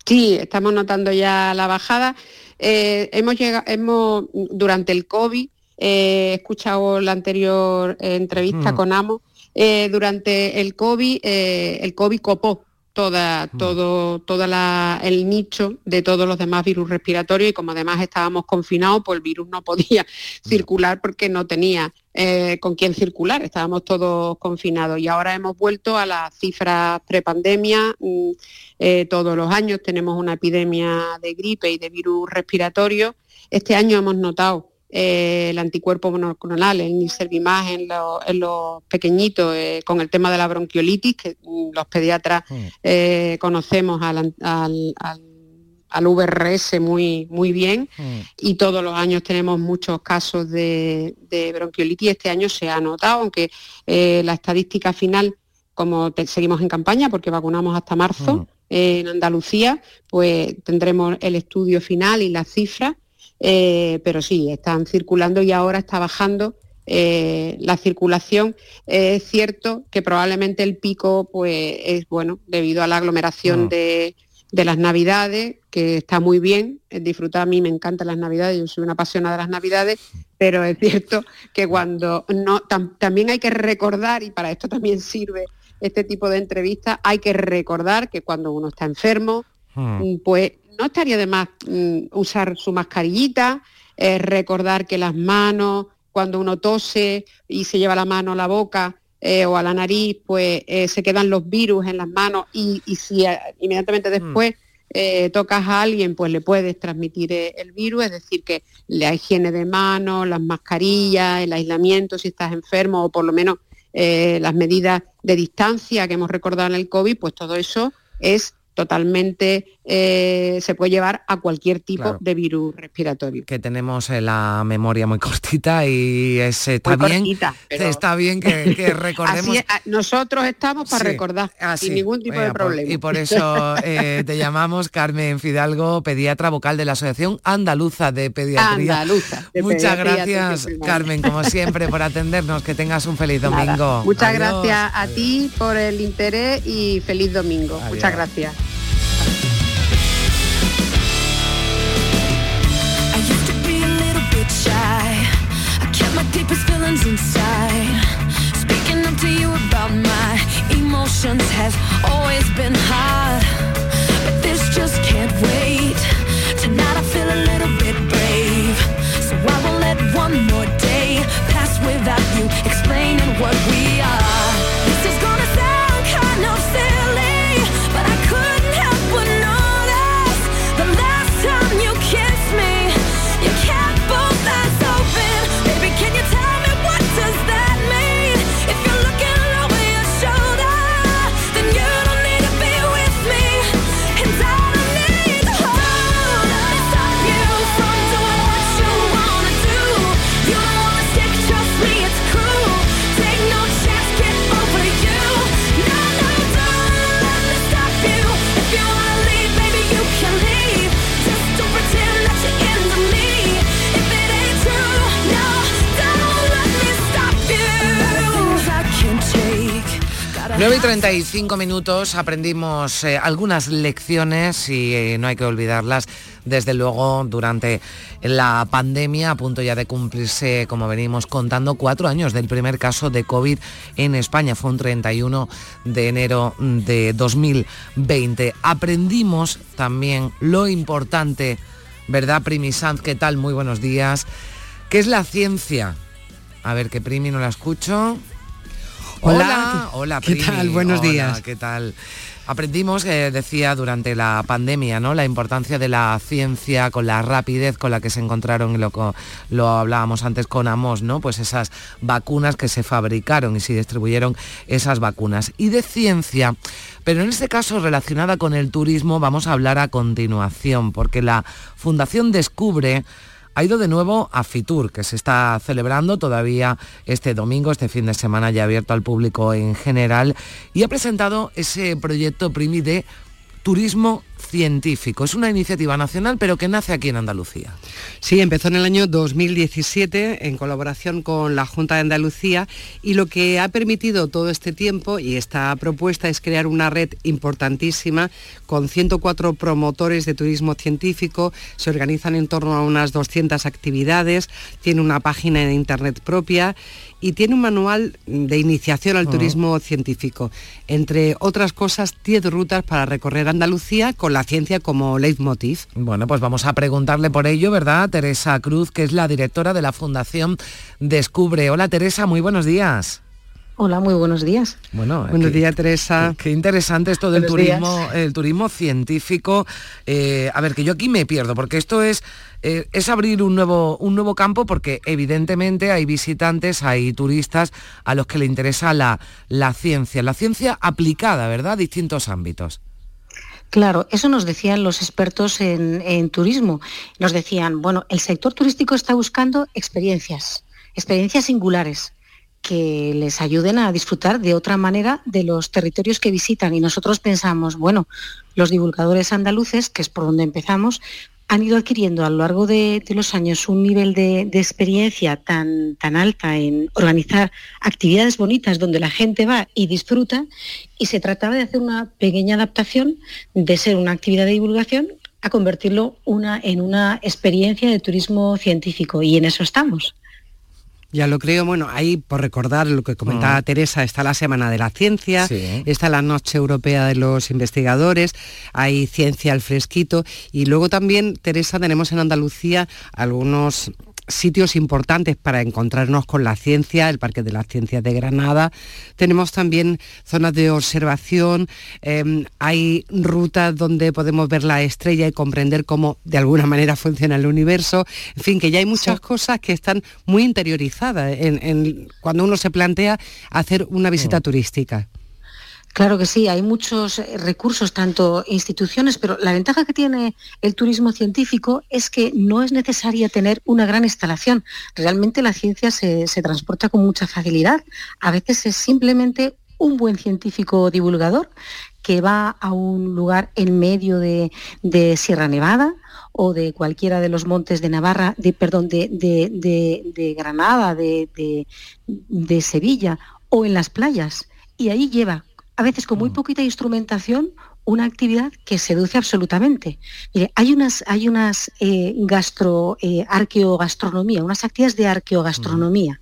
Sí, estamos notando ya la bajada. Eh, hemos llegado, hemos, durante el COVID, he escuchado la anterior entrevista mm. con Amo, durante el COVID, el COVID copó toda, todo, toda el nicho de todos los demás virus respiratorios y como además estábamos confinados, pues el virus no podía circular porque no tenía eh, con quién circular, estábamos todos confinados. Y ahora hemos vuelto a las cifras prepandemia, mm, eh, todos los años tenemos una epidemia de gripe y de virus respiratorio, este año hemos notado eh, el anticuerpo monoclonal, el Niservimab en, en los pequeñitos, eh, con el tema de la bronquiolitis, que mm, los pediatras mm. eh, conocemos al, al, VRS muy, muy bien mm. y todos los años tenemos muchos casos de, bronquiolitis. Este año se ha notado, aunque la estadística final, como seguimos en campaña, porque vacunamos hasta marzo en Andalucía, pues tendremos el estudio final y las cifras eh, pero sí, están circulando y ahora está bajando eh, la circulación. es cierto que probablemente el pico pues, es bueno debido a la aglomeración mm. de, las navidades, que está muy bien, disfrutar a mí me encantan las navidades, yo soy una apasionada de las navidades, pero es cierto que cuando no, también hay que recordar, y para esto también sirve este tipo de entrevistas, hay que recordar que cuando uno está enfermo, mm. pues no estaría de más mm, usar su mascarillita, eh, recordar que las manos, cuando uno tose y se lleva la mano a la boca eh, o a la nariz, pues eh, se quedan los virus en las manos y, si inmediatamente mm. después tocas a alguien, pues le puedes transmitir el virus, es decir, que la higiene de manos, las mascarillas, el aislamiento si estás enfermo o por lo menos las medidas de distancia que hemos recordado en el COVID, pues todo eso es totalmente eh, se puede llevar a cualquier tipo de virus respiratorio. Que tenemos eh, la memoria muy cortita y es, está bien, está bien que, recordemos. nosotros estamos para recordar sin ningún tipo de problema. y por eso eh, te llamamos Carmen Fidalgo, pediatra vocal de la Asociación Andaluza de Pediatría. Muchas gracias, Carmen, como siempre, por atendernos. Que tengas un feliz domingo. Muchas gracias a ti por el interés y feliz domingo. Muchas gracias. Feelings inside. Speaking up to you about my emotions have always been hard. But this just can't wait. Tonight I feel a little bit brave. So I won't let one more day pass without you explaining what we are 9 y 35 minutos aprendimos eh, algunas lecciones y eh, no hay que olvidarlas. Desde luego, durante la pandemia, a punto ya de cumplirse, como venimos contando, cuatro años del primer caso de COVID en España. Fue un 31 de enero de 2020. Aprendimos también lo importante, ¿verdad, Primi Sanz? ¿Qué tal? Muy buenos días. ¿Qué es la ciencia? A ver, que Primi no la escucho. Hola, hola, ¿qué tal? Buenos días. ¿Qué tal? Aprendimos, eh, decía, durante la pandemia, ¿no? La importancia de la ciencia con la rapidez con la que se encontraron, y lo, lo hablábamos antes con Amos, ¿no? Pues esas vacunas que se fabricaron y se distribuyeron esas vacunas. Y de ciencia, pero en este caso relacionada con el turismo, vamos a hablar a continuación, porque la Fundación Descubre ha ido de nuevo a Fitur, que se está celebrando todavía este domingo, este fin de semana ya abierto al público en general, y ha presentado ese proyecto Primi de turismo científico. Es una iniciativa nacional, pero que nace aquí en Andalucía. Sí, empezó en el año 2017 en colaboración con la Junta de Andalucía y lo que ha permitido todo este tiempo y esta propuesta es crear una red importantísima con 104 promotores de turismo científico, se organizan en torno a unas 200 actividades, tiene una página de internet propia y tiene un manual de iniciación al turismo científico. Entre otras cosas, 10 rutas para recorrer Andalucía con la ciencia como leitmotiv. Bueno, pues vamos a preguntarle por ello, ¿verdad? Teresa Cruz, que es la directora de la Fundación Descubre. Hola Teresa, muy buenos días. Hola, muy buenos días. Bueno, buenos días, Teresa. Qué, interesante esto del turismo, el turismo científico. Eh, a ver, que yo aquí me pierdo, porque esto es, eh, es abrir un nuevo, un nuevo campo, porque evidentemente hay visitantes, hay turistas a los que le interesa la, la ciencia, la ciencia aplicada, ¿verdad? Distintos ámbitos. Claro, eso nos decían los expertos en, en, turismo. Nos decían, bueno, el sector turístico está buscando experiencias, experiencias singulares que les ayuden a disfrutar de otra manera de los territorios que visitan. Y nosotros pensamos, bueno, los divulgadores andaluces, que es por donde empezamos, han ido adquiriendo a lo largo de, los años un nivel de, experiencia tan, tan alta en organizar actividades bonitas donde la gente va y disfruta, y se trataba de hacer una pequeña adaptación de ser una actividad de divulgación a convertirlo una, en una experiencia de turismo científico, y en eso estamos. Ya lo creo, bueno, ahí por recordar lo que comentaba mm. Teresa, está la Semana de la Ciencia, está la Noche Europea de los Investigadores, hay ciencia al fresquito. Y luego también, Teresa, tenemos en Andalucía algunos sitios importantes para encontrarnos con la ciencia, el Parque de las Ciencias de Granada. Tenemos también zonas de observación, em, hay rutas donde podemos ver la estrella y comprender cómo de alguna manera funciona el universo. En fin, que ya hay muchas cosas que están muy interiorizadas en, cuando uno se plantea hacer una visita mm. turística. Claro que sí, hay muchos eh, recursos, tanto instituciones, pero la ventaja que tiene el turismo científico es que no es necesaria tener una gran instalación. Realmente la ciencia se, transporta con mucha facilidad. A veces es simplemente un buen científico divulgador que va a un lugar en medio de, Sierra Nevada o de cualquiera de los montes de Navarra, de, perdón, de, de Granada, de Sevilla o en las playas. Y ahí lleva a veces con muy mm. poquita instrumentación, una actividad que seduce absolutamente. Mire, hay unas, hay unas eh, gastro, eh, arqueogastronomía, unas actividades de arqueogastronomía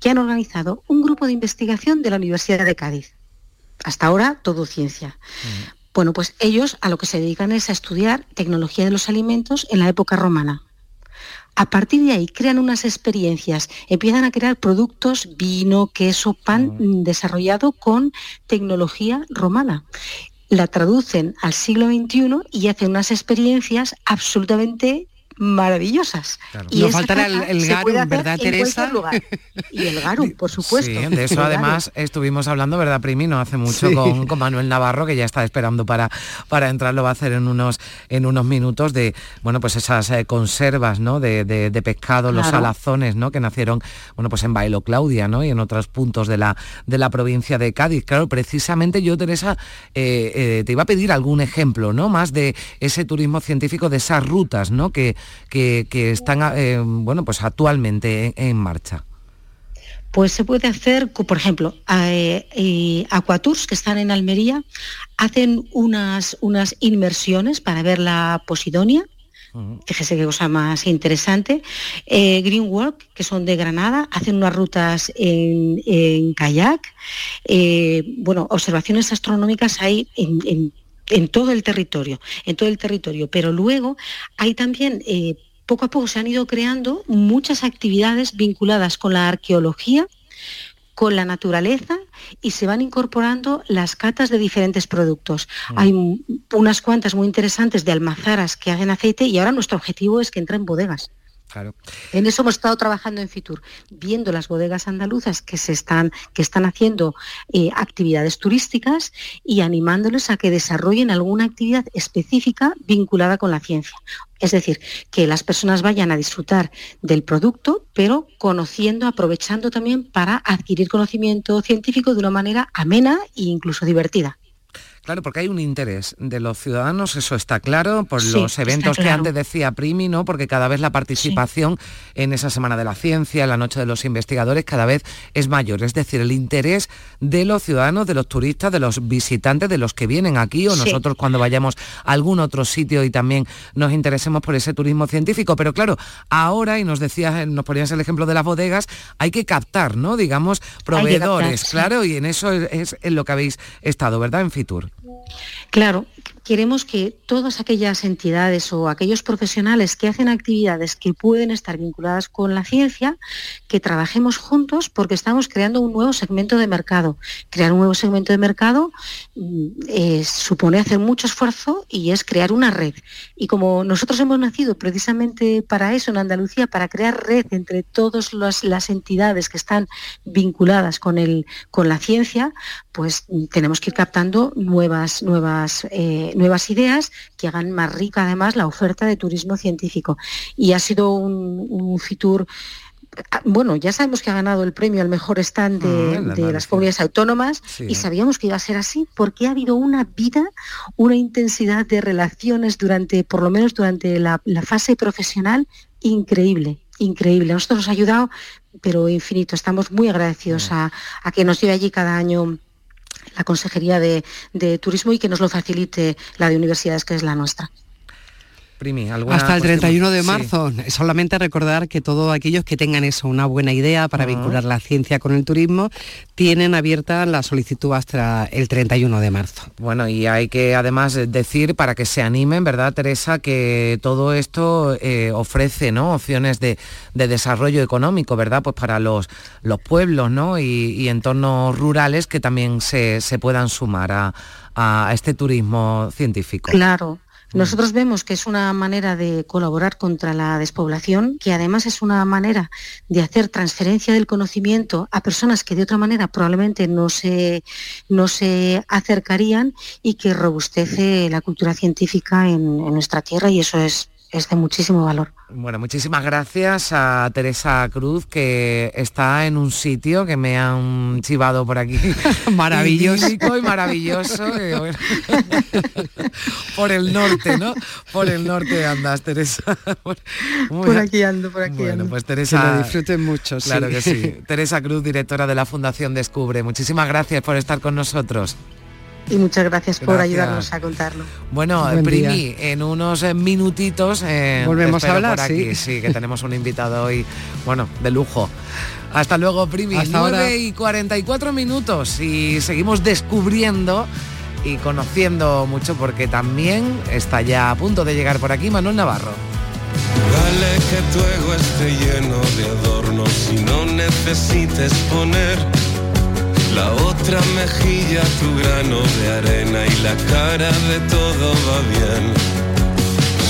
que han organizado un grupo de investigación de la Universidad de Cádiz. Hasta ahora todo ciencia. Bueno, pues ellos a lo que se dedican es a estudiar tecnología de los alimentos en la época romana. A partir de ahí crean unas experiencias, empiezan a crear productos, vino, queso, pan mm, desarrollado con tecnología romana. La traducen al siglo XXI y hacen unas experiencias absolutamente maravillosas. Y Nos faltará el, garum, ¿verdad, Teresa? Y el garum, por supuesto. Sí, de eso además estuvimos hablando, ¿verdad, Primi? No hace mucho con, Manuel Navarro, que ya está esperando para, para entrar, lo va a hacer en unos, en unos minutos, de bueno, pues esas eh, conservas ¿no? de, pescado, los salazones, ¿no? que nacieron bueno, pues en Bailo Claudia ¿no? y en otros puntos de la, de la provincia de Cádiz. Claro, precisamente yo, Teresa, eh, eh, te iba a pedir algún ejemplo, ¿no? Más de ese turismo científico, de esas rutas, ¿no? Que, que, están eh, bueno, pues actualmente en, marcha? Pues se puede hacer, por ejemplo, eh, Aquatours, que están en Almería, hacen unas, unas inmersiones para ver la Posidonia, Fíjese qué cosa más interesante. Eh, Greenwork, que son de Granada, hacen unas rutas en, kayak. Eh, bueno, observaciones astronómicas hay en, todo el territorio, en todo el territorio. Pero luego hay también eh, poco a poco se han ido creando muchas actividades vinculadas con la arqueología, con la naturaleza y se van incorporando las catas de diferentes productos. Mm. Hay unas cuantas muy interesantes de almazaras que hacen aceite y ahora nuestro objetivo es que entren en En eso hemos estado trabajando en Fitur, viendo las bodegas andaluzas que están, que están haciendo eh, actividades turísticas y animándoles a que desarrollen alguna actividad específica vinculada con la ciencia. Es decir, que las personas vayan a disfrutar del producto, pero conociendo, aprovechando también para adquirir conocimiento científico de una manera amena e incluso divertida. Claro, porque hay un interés de los ciudadanos, eso está claro, por los eventos que antes decía Primi, ¿no? Porque cada vez la participación en esa Semana de la Ciencia, en la Noche de los Investigadores, cada vez es mayor. Es decir, el interés de los ciudadanos, de los turistas, de los visitantes, de los que vienen aquí o nosotros cuando vayamos a algún otro sitio y también nos interesemos por ese turismo científico. Pero claro, ahora, y nos decías, nos ponías el ejemplo de las bodegas, hay que captar, ¿no? Digamos, proveedores, claro, y en eso es, es en lo que habéis estado, ¿verdad? En Fitur. Claro, queremos que todas aquellas entidades o aquellos profesionales que hacen actividades que pueden estar vinculadas con la ciencia, que trabajemos juntos porque estamos creando un nuevo segmento de mercado. Crear un nuevo segmento de mercado mm, eh, supone hacer mucho esfuerzo y es crear una red. Y como nosotros hemos nacido precisamente para eso en Andalucía, para crear red entre todas las entidades que están vinculadas con, el, con la ciencia, pues mm, tenemos que ir captando nuevas, nuevas eh, nuevas ideas que hagan más rica además la oferta de turismo científico. Y ha sido un, Fitur ah, bueno, ya sabemos que ha ganado el premio al mejor stand de, ah, las comunidades autónomas y sabíamos que iba a ser así porque ha habido una vida, una intensidad de relaciones durante, por lo menos durante la, fase profesional, increíble, increíble. A nosotros nos ha ayudado, pero infinito. Estamos muy agradecidos a, a que nos lleve allí cada año la Consejería de, Turismo y que nos lo facilite la de universidades, que es la nuestra. Hasta el 31 de marzo. Solamente recordar que todos aquellos que tengan eso, una buena idea para vincular la ciencia con el turismo, tienen abierta la solicitud hasta el 31 de marzo. Bueno, y hay que además decir, para que se animen, ¿verdad, Teresa, que todo esto eh, ofrece ¿no? opciones de, desarrollo económico, ¿verdad? Pues para los, los pueblos ¿no? y, entornos rurales que también se, puedan sumar a, a este turismo científico. Claro, nosotros vemos que es una manera de colaborar contra la despoblación, que además es una manera de hacer transferencia del conocimiento a personas que de otra manera probablemente no se, no se acercarían y que robustece la cultura científica en nuestra tierra y eso es es de muchísimo valor. Bueno, muchísimas gracias a Teresa Cruz, que está en un sitio que me han chivado por aquí. maravilloso. Y maravilloso. por el norte, ¿no? Por el norte andas, Teresa. por aquí ando, por aquí bueno, pues Teresa... lo disfruten mucho, Claro que sí. Teresa Cruz, directora de la Fundación Descubre. Muchísimas gracias por estar con nosotros y muchas gracias, por ayudarnos a contarlo. Bueno, Primi, en unos eh, minutitos eh, volvemos a hablar, aquí, sí. que tenemos un invitado hoy, bueno, de lujo. Hasta luego, Primi. Hasta 9 y 44 minutos y seguimos descubriendo y conociendo mucho porque también está ya a punto de llegar por aquí Manuel Navarro. Dale que tu ego esté lleno de adornos y no necesites poner la otra mejilla, tu grano de arena y la cara de todo va bien.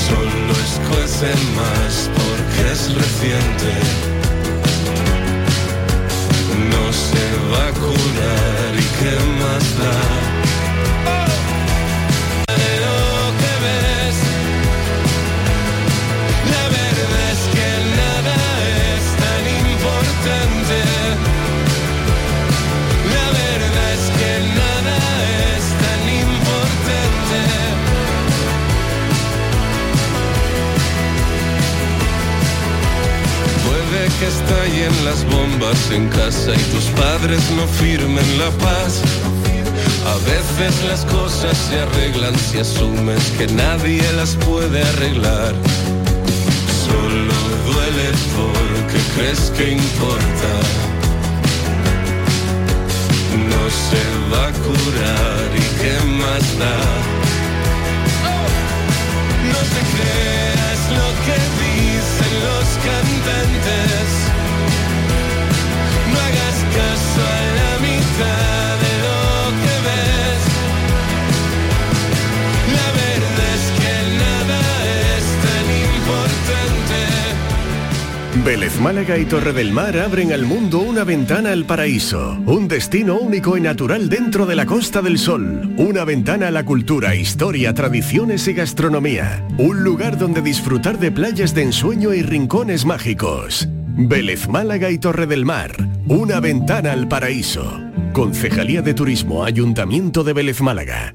Solo escuece más porque es reciente. No se va a curar y qué más da. Que estallen las bombas en casa y tus padres no firmen la paz. A veces las cosas se arreglan si asumes que nadie las puede arreglar. Solo duele porque crees que importa. No se va a curar y qué más da. No lo que dicen Vélez Málaga y Torre del Mar abren al mundo una ventana al paraíso, un destino único y natural dentro de la Costa del Sol, una ventana a la cultura, historia, tradiciones y gastronomía, un lugar donde disfrutar de playas de ensueño y rincones mágicos. Vélez Málaga y Torre del Mar, una ventana al paraíso. Concejalía de Turismo, Ayuntamiento de Vélez Málaga.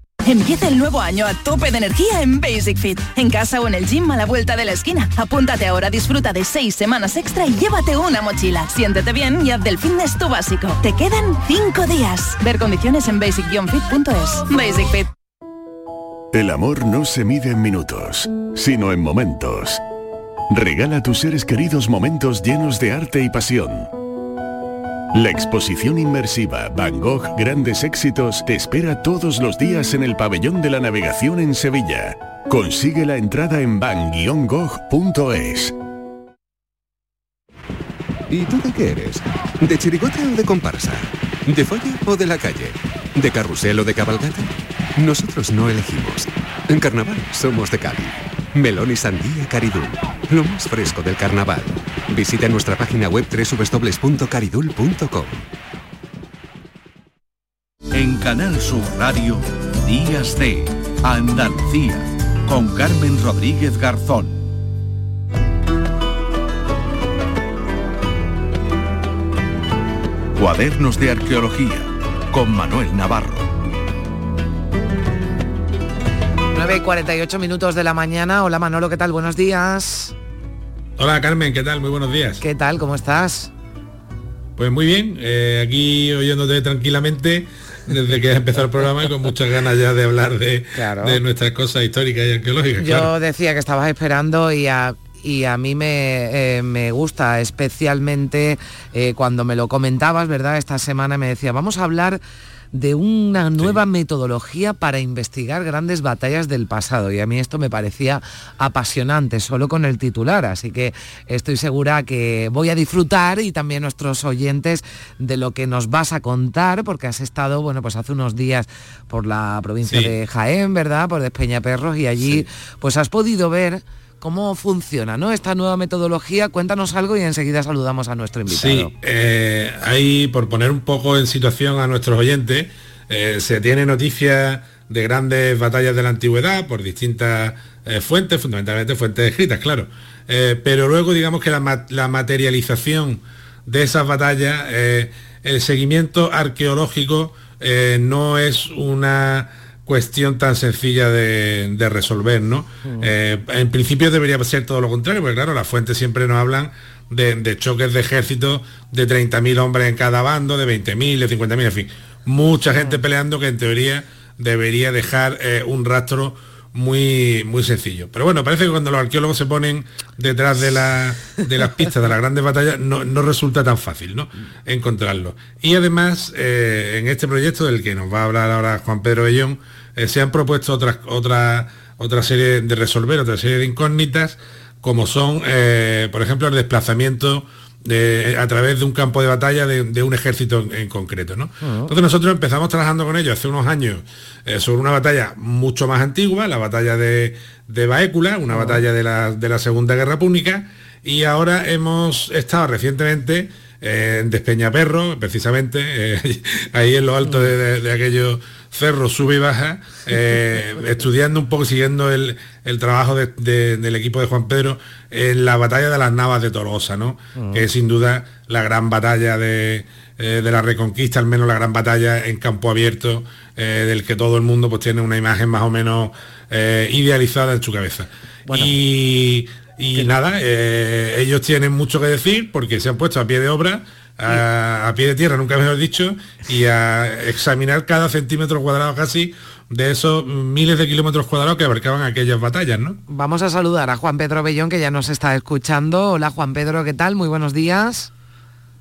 Empieza el nuevo año a tope de energía en Basic Fit. En casa o en el gym a la vuelta de la esquina. Apúntate ahora, disfruta de seis semanas extra y llévate una mochila. Siéntete bien y haz del fitness tu básico. Te quedan cinco días. Ver condiciones en basic-fit.es. Basic Fit. El amor no se mide en minutos, sino en momentos. Regala a tus seres queridos momentos llenos de arte y pasión. La exposición inmersiva Van Gogh Grandes Éxitos te espera todos los días en el Pabellón de la Navegación en Sevilla. Consigue la entrada en van-gogh.es. ¿Y tú de qué eres? ¿De chirigote o de comparsa? ¿De folla o de la calle? ¿De carrusel o de cabalgata? Nosotros no elegimos. En carnaval somos de Cádiz. Melón y sandía Caridul. Lo más fresco del carnaval. Visita nuestra página web www.caridul.com. En Canal Sur Radio, Días de Andalucía, con Carmen Rodríguez Garzón. Cuadernos de Arqueología, con Manuel Navarro. 9 y 48 minutos de la mañana. Hola Manolo, ¿qué tal? Buenos días. Hola Carmen, ¿qué tal? Muy buenos días. ¿Qué tal? ¿Cómo estás? Pues muy bien, eh, aquí oyéndote tranquilamente desde que ha empezado el programa y con muchas ganas ya de hablar de, Claro. de nuestras cosas históricas y arqueológicas. Yo claro. decía que estabas esperando y a, y a mí me, eh, me gusta especialmente eh, cuando me lo comentabas, ¿verdad? Esta semana me decía, vamos a hablar de una nueva metodología para investigar grandes batallas del pasado. Y a mí esto me parecía apasionante solo con el titular. Así que estoy segura que voy a disfrutar y también nuestros oyentes de lo que nos vas a contar porque has estado bueno pues hace unos días por la provincia Sí. de Jaén verdad por Despeñaperros y allí pues has podido ver cómo funciona ¿no? esta nueva metodología cuéntanos algo y enseguida saludamos a nuestro invitado Sí, eh, ahí por poner un poco en situación a nuestros oyentes, eh, se tiene noticia de grandes batallas de la antigüedad por distintas eh, fuentes, fundamentalmente fuentes escritas, claro. Eh, pero luego digamos que la, ma- la materialización de esas batallas, el seguimiento arqueológico no es una cuestión tan sencilla de, de resolver, ¿no? Eh, en principio debería ser todo lo contrario, porque claro, las fuentes siempre nos hablan de, de choques de ejércitos de 30.000 hombres en cada bando, de 20.000, de 50.000, en fin. Mucha gente peleando que en teoría debería dejar eh, un rastro muy, muy sencillo. Pero bueno, parece que cuando los arqueólogos se ponen detrás de, la- de las pistas de las grandes batallas, no, no resulta tan fácil ¿no? encontrarlo. Y además, eh, en este proyecto del que nos va a hablar ahora Juan Pedro Bellón, eh, se han propuesto otras, otra, otra serie de resolver, otra serie de incógnitas, como son, eh, por ejemplo, el desplazamiento de- a través de un campo de batalla de, de un ejército en, en concreto. ¿no? Entonces nosotros empezamos trabajando con ellos hace unos años eh, sobre una batalla mucho más antigua, la batalla de, de Baécula, una batalla de la, de la Segunda Guerra Púnica, y ahora hemos estado recientemente en Despeñaperro, precisamente, ahí en lo alto de, de aquellos cerro sube y baja, eh, estudiando un poco, siguiendo el, trabajo del equipo de Juan Pedro en la batalla de las Navas de Tolosa, ¿no? Que es sin duda la gran batalla de, eh, la Reconquista, al menos la gran batalla en campo abierto, eh, del que todo el mundo pues tiene una imagen más o menos idealizada en su cabeza. Y, y nada, ellos tienen mucho que decir porque se han puesto a pie de obra a, pie de tierra, nunca mejor dicho, y a examinar cada centímetro cuadrado casi de esos miles de kilómetros cuadrados que abarcaban aquellas batallas, ¿no? Vamos a saludar a Juan Pedro Bellón, que ya nos está escuchando. Hola Juan Pedro, ¿qué tal? Muy buenos días.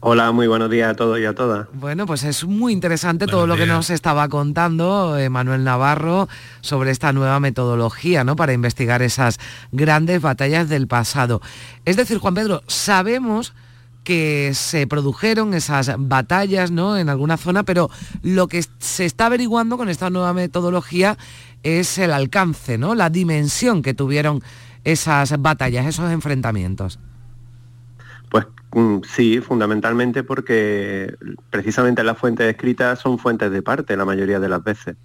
Hola, muy buenos días a todos y a todas. Bueno, pues es muy interesante todo lo que nos estaba contando eh, Manuel Navarro sobre esta nueva metodología, ¿no? Para investigar esas grandes batallas del pasado. Es decir, Juan Pedro, sabemos que se produjeron esas batallas ¿no? en alguna zona, pero lo que se está averiguando con esta nueva metodología es el alcance, ¿no? la dimensión que tuvieron esas batallas, esos enfrentamientos. Pues mm, sí, fundamentalmente porque precisamente las fuentes escritas son fuentes de parte la mayoría de las veces.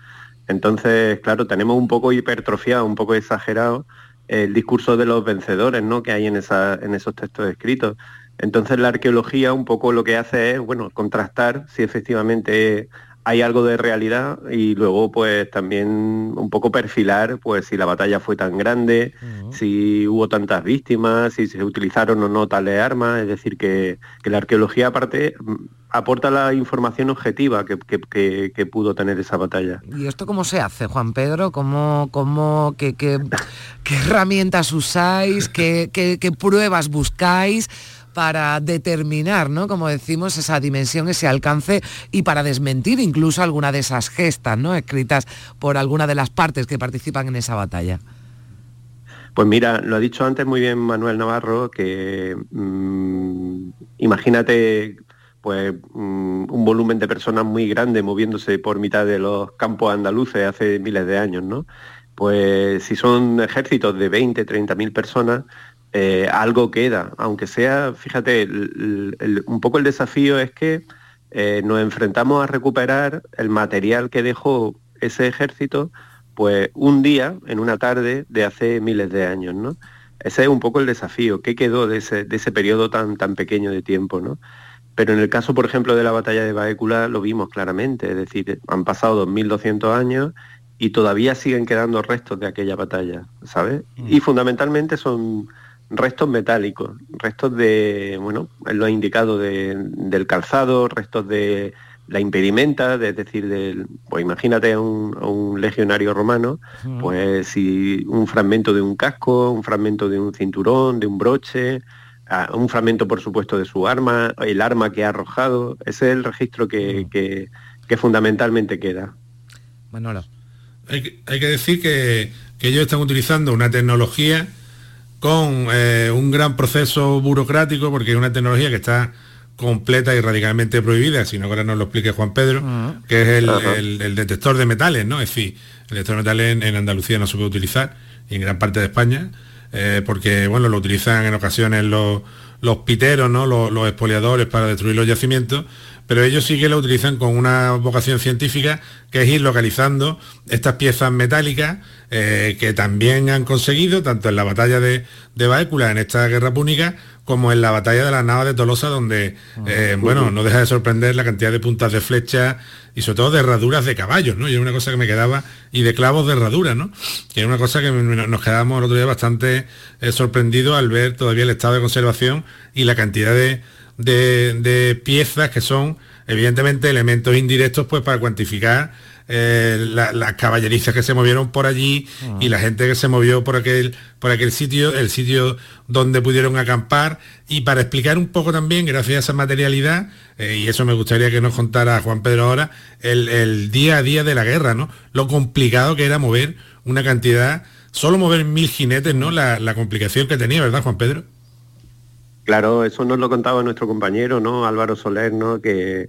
Entonces, claro, tenemos un poco hipertrofiado, un poco exagerado el discurso de los vencedores ¿no? que hay en, esa, en esos textos escritos. Entonces la arqueología un poco lo que hace es, bueno, contrastar si efectivamente hay algo de realidad y luego pues también un poco perfilar pues si la batalla fue tan grande, si hubo tantas víctimas, si se utilizaron o no tales armas, es decir que, la arqueología aparte mm, aporta la información objetiva que, pudo tener esa batalla. ¿Y esto cómo se hace, Juan Pedro? ¿Cómo, cómo, qué, qué herramientas usáis? ¿Qué, qué pruebas buscáis? Para determinar, ¿no? Como decimos, esa dimensión, ese alcance y para desmentir incluso alguna de esas gestas, ¿no? Escritas por alguna de las partes que participan en esa batalla. Pues mira, lo ha dicho antes muy bien Manuel Navarro, que mm, imagínate pues mm, un volumen de personas muy grande moviéndose por mitad de los campos andaluces hace miles de años, ¿no? Pues si son ejércitos de 20, 30 mil personas, eh, algo queda, aunque sea, fíjate, un poco el desafío es que eh, nos enfrentamos a recuperar el material que dejó ese ejército, pues un día, en una tarde de hace miles de años, ¿no? Ese es un poco el desafío, ¿qué quedó de ese, de ese periodo tan, tan pequeño de tiempo, ¿no? Pero en el caso, por ejemplo, de la batalla de Baécula lo vimos claramente, es decir, han pasado 2.200 años y todavía siguen quedando restos de aquella batalla, ¿sabes? Mm. Y fundamentalmente son restos metálicos, restos de, bueno, lo ha indicado del calzado, restos de la impedimenta, es decir, del, pues imagínate a un, legionario romano, pues si un fragmento de un casco, un fragmento de un cinturón, de un broche, un fragmento por supuesto de su arma, el arma que ha arrojado, ese es el registro que, que, fundamentalmente queda. Manolo. Hay que, hay que decir que, que ellos están utilizando una tecnología con eh, un gran proceso burocrático, porque es una tecnología que está completa y radicalmente prohibida, si no ahora nos lo explique Juan Pedro, ah. que es el, detector de metales, ¿no? Es decir, el detector de metales en, Andalucía no se puede utilizar, y en gran parte de España, eh, porque bueno, lo utilizan en ocasiones los, los piteros, ¿no? Los, los, expoliadores para destruir los yacimientos, pero ellos sí que lo utilizan con una vocación científica, que es ir localizando estas piezas metálicas eh, que también han conseguido, tanto en la batalla de, de Baécula, en esta guerra púnica, como en la batalla de la Nava de Tolosa, donde, eh, bueno, no deja de sorprender la cantidad de puntas de flecha y sobre todo de herraduras de caballos, ¿no? Y es una cosa que me quedaba, y de clavos de herradura, ¿no? Que es una cosa que nos quedamos el otro día bastante eh, sorprendidos al ver todavía el estado de conservación y la cantidad de, de, piezas que son evidentemente elementos indirectos pues para cuantificar eh, las caballerizas que se movieron por allí ah. y la gente que se movió por aquel, por aquel sitio, el sitio donde pudieron acampar y para explicar un poco también, gracias a esa materialidad, eh, y eso me gustaría que nos contara Juan Pedro ahora, el, día a día de la guerra, ¿no? Lo complicado que era mover una cantidad, solo mover mil jinetes, ¿no? La, la complicación que tenía, ¿verdad, Juan Pedro? Claro, eso nos lo contaba nuestro compañero, ¿no? Álvaro Soler, ¿no? Que,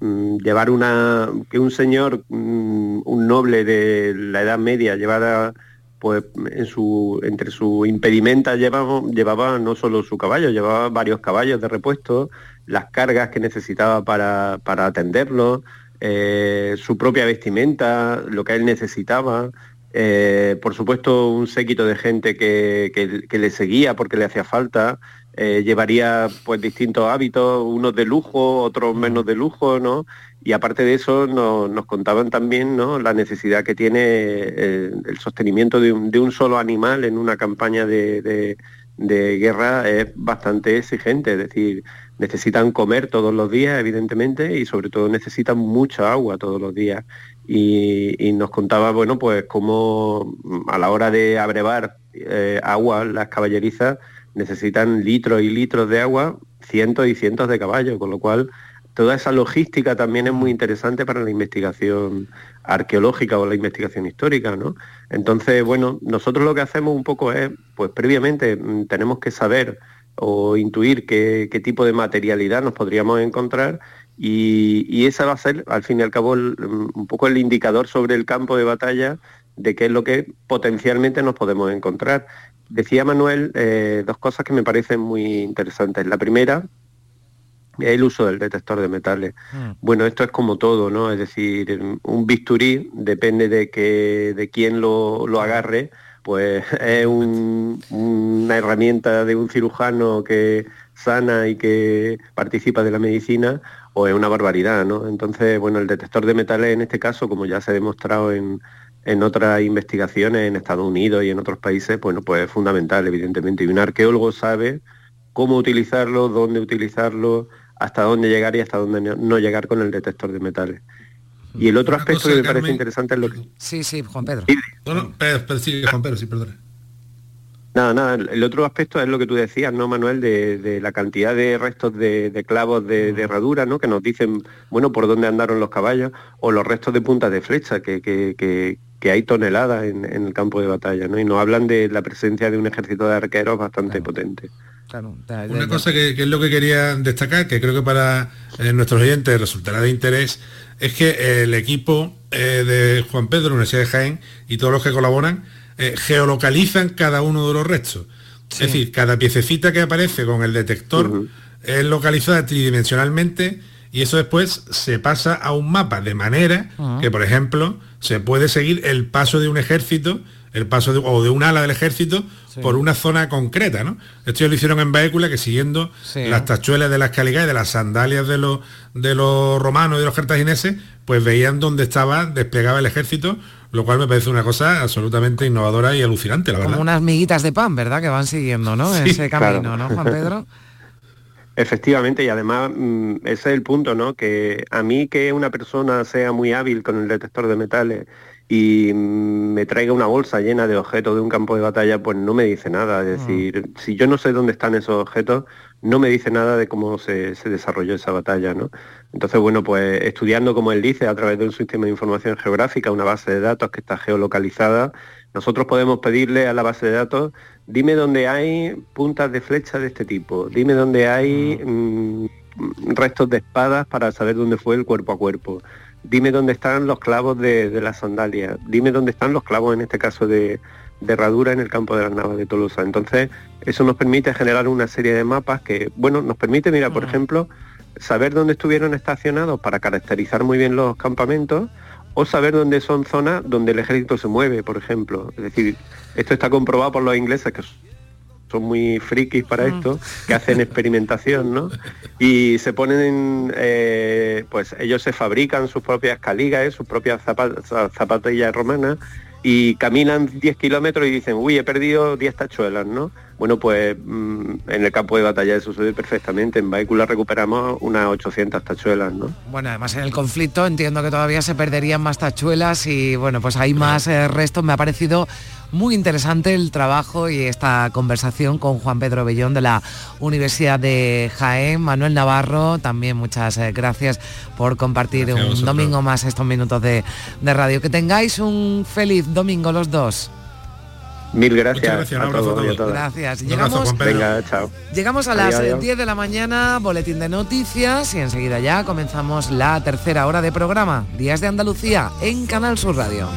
mm, llevar una, que un señor, mm, un noble de la Edad Media, llevara pues en su, entre su impedimenta llevaba, llevaba no solo su caballo, llevaba varios caballos de repuesto, las cargas que necesitaba para, para atenderlo, eh, su propia vestimenta, lo que él necesitaba, eh, por supuesto un séquito de gente que, que, le seguía porque le hacía falta, eh, llevaría pues distintos hábitos, unos de lujo, otros menos de lujo, ¿no? Y aparte de eso nos contaban también ¿no? la necesidad que tiene el, sostenimiento de un, solo animal en una campaña de, de guerra es bastante exigente, es decir, necesitan comer todos los días, evidentemente, y sobre todo necesitan mucha agua todos los días. Y, nos contaba, bueno, pues cómo mm, a la hora de abrevar eh, agua, las caballerizas necesitan litros y litros de agua, cientos y cientos de caballos, con lo cual toda esa logística también es muy interesante para la investigación arqueológica o la investigación histórica, ¿no? Entonces, bueno, nosotros lo que hacemos un poco es, pues previamente mm, tenemos que saber o intuir qué, tipo de materialidad nos podríamos encontrar y, y, esa va a ser, al fin y al cabo, un poco el indicador sobre el campo de batalla de qué es lo que potencialmente nos podemos encontrar. Decía Manuel eh, dos cosas que me parecen muy interesantes. La primera es el uso del detector de metales. Mm. Bueno, esto es como todo, ¿no? Es decir, un bisturí, depende de, que, de quién lo, lo agarre, pues es una herramienta de un cirujano que sana y que participa de la medicina o es una barbaridad, ¿no? Entonces, bueno, el detector de metales en este caso, como ya se ha demostrado en, otras investigaciones en Estados Unidos y en otros países, bueno, pues es fundamental, evidentemente. Y un arqueólogo sabe cómo utilizarlo, dónde utilizarlo, hasta dónde llegar y hasta dónde no llegar con el detector de metales. Y el otro aspecto que me parece interesante es lo que... Sí, sí, Juan Pedro. sí, Juan Pedro, sí, perdón. Nada, nada, el otro aspecto es lo que tú decías, ¿no, Manuel? De, la cantidad de restos de, clavos de, herradura, ¿no? Que nos dicen, bueno, por dónde andaron los caballos, o los restos de puntas de flecha, que, que, hay toneladas en, el campo de batalla, ¿no? Y nos hablan de la presencia de un ejército de arqueros bastante potente. Una cosa que, es lo que quería destacar, que creo que para eh, nuestros oyentes resultará de interés, es que el equipo eh, de Juan Pedro, Universidad de Jaén, y todos los que colaboran, eh, geolocalizan cada uno de los restos. Es decir, cada piececita que aparece con el detector es localizada tridimensionalmente y eso después se pasa a un mapa de manera que, por ejemplo, se puede seguir el paso de un ejército el paso de, o de un ala del ejército por una zona concreta, ¿no? Esto ya lo hicieron en Vehícula, que siguiendo las tachuelas de las caligas y de las sandalias de los, de los romanos y de los cartagineses, pues veían dónde estaba, desplegaba el ejército, lo cual me parece una cosa absolutamente innovadora y alucinante, la verdad. Como unas miguitas de pan, ¿verdad? Que van siguiendo, ¿no? Ese camino, ¿no, Juan Pedro? Efectivamente, y además mm, ese es el punto, ¿no? Que a mí que una persona sea muy hábil con el detector de metales y me traiga una bolsa llena de objetos de un campo de batalla, pues no me dice nada. Es mm. decir, si yo no sé dónde están esos objetos, no me dice nada de cómo se, desarrolló esa batalla. ¿no? Entonces, bueno, pues estudiando, como él dice, a través de un sistema de información geográfica, una base de datos que está geolocalizada, nosotros podemos pedirle a la base de datos, dime dónde hay puntas de flecha de este tipo, dime dónde hay mm. Mm, restos de espadas para saber dónde fue el cuerpo a cuerpo dime dónde están los clavos de, de la sandalia, dime dónde están los clavos en este caso de, herradura en el campo de las Navas de Tolosa. Entonces, eso nos permite generar una serie de mapas que, bueno, nos permite, mira, por ejemplo, saber dónde estuvieron estacionados para caracterizar muy bien los campamentos o saber dónde son zonas donde el ejército se mueve, por ejemplo. Es decir, esto está comprobado por los ingleses que son muy frikis para mm. esto, que hacen experimentación, ¿no? Y se ponen, eh, pues ellos se fabrican sus propias caligas, sus propias zapatillas romanas y caminan 10 kilómetros y dicen, uy, he perdido 10 tachuelas, ¿no? Bueno, pues mm, en el campo de batalla eso sucede perfectamente. En vehículos recuperamos unas 800 tachuelas, ¿no? Bueno, además en el conflicto entiendo que todavía se perderían más tachuelas y bueno, pues hay más eh, restos. Me ha parecido muy interesante el trabajo y esta conversación con Juan Pedro Bellón de la Universidad de Jaén, Manuel Navarro, también muchas eh, gracias por compartir un domingo más estos minutos de, de radio. Que tengáis un feliz domingo los dos. Mil gracias, a todos, Gracias. Llegamos, llegamos a las 10 de la mañana, boletín de noticias y enseguida ya comenzamos la tercera hora de programa, Días de Andalucía, en Canal Sur Radio.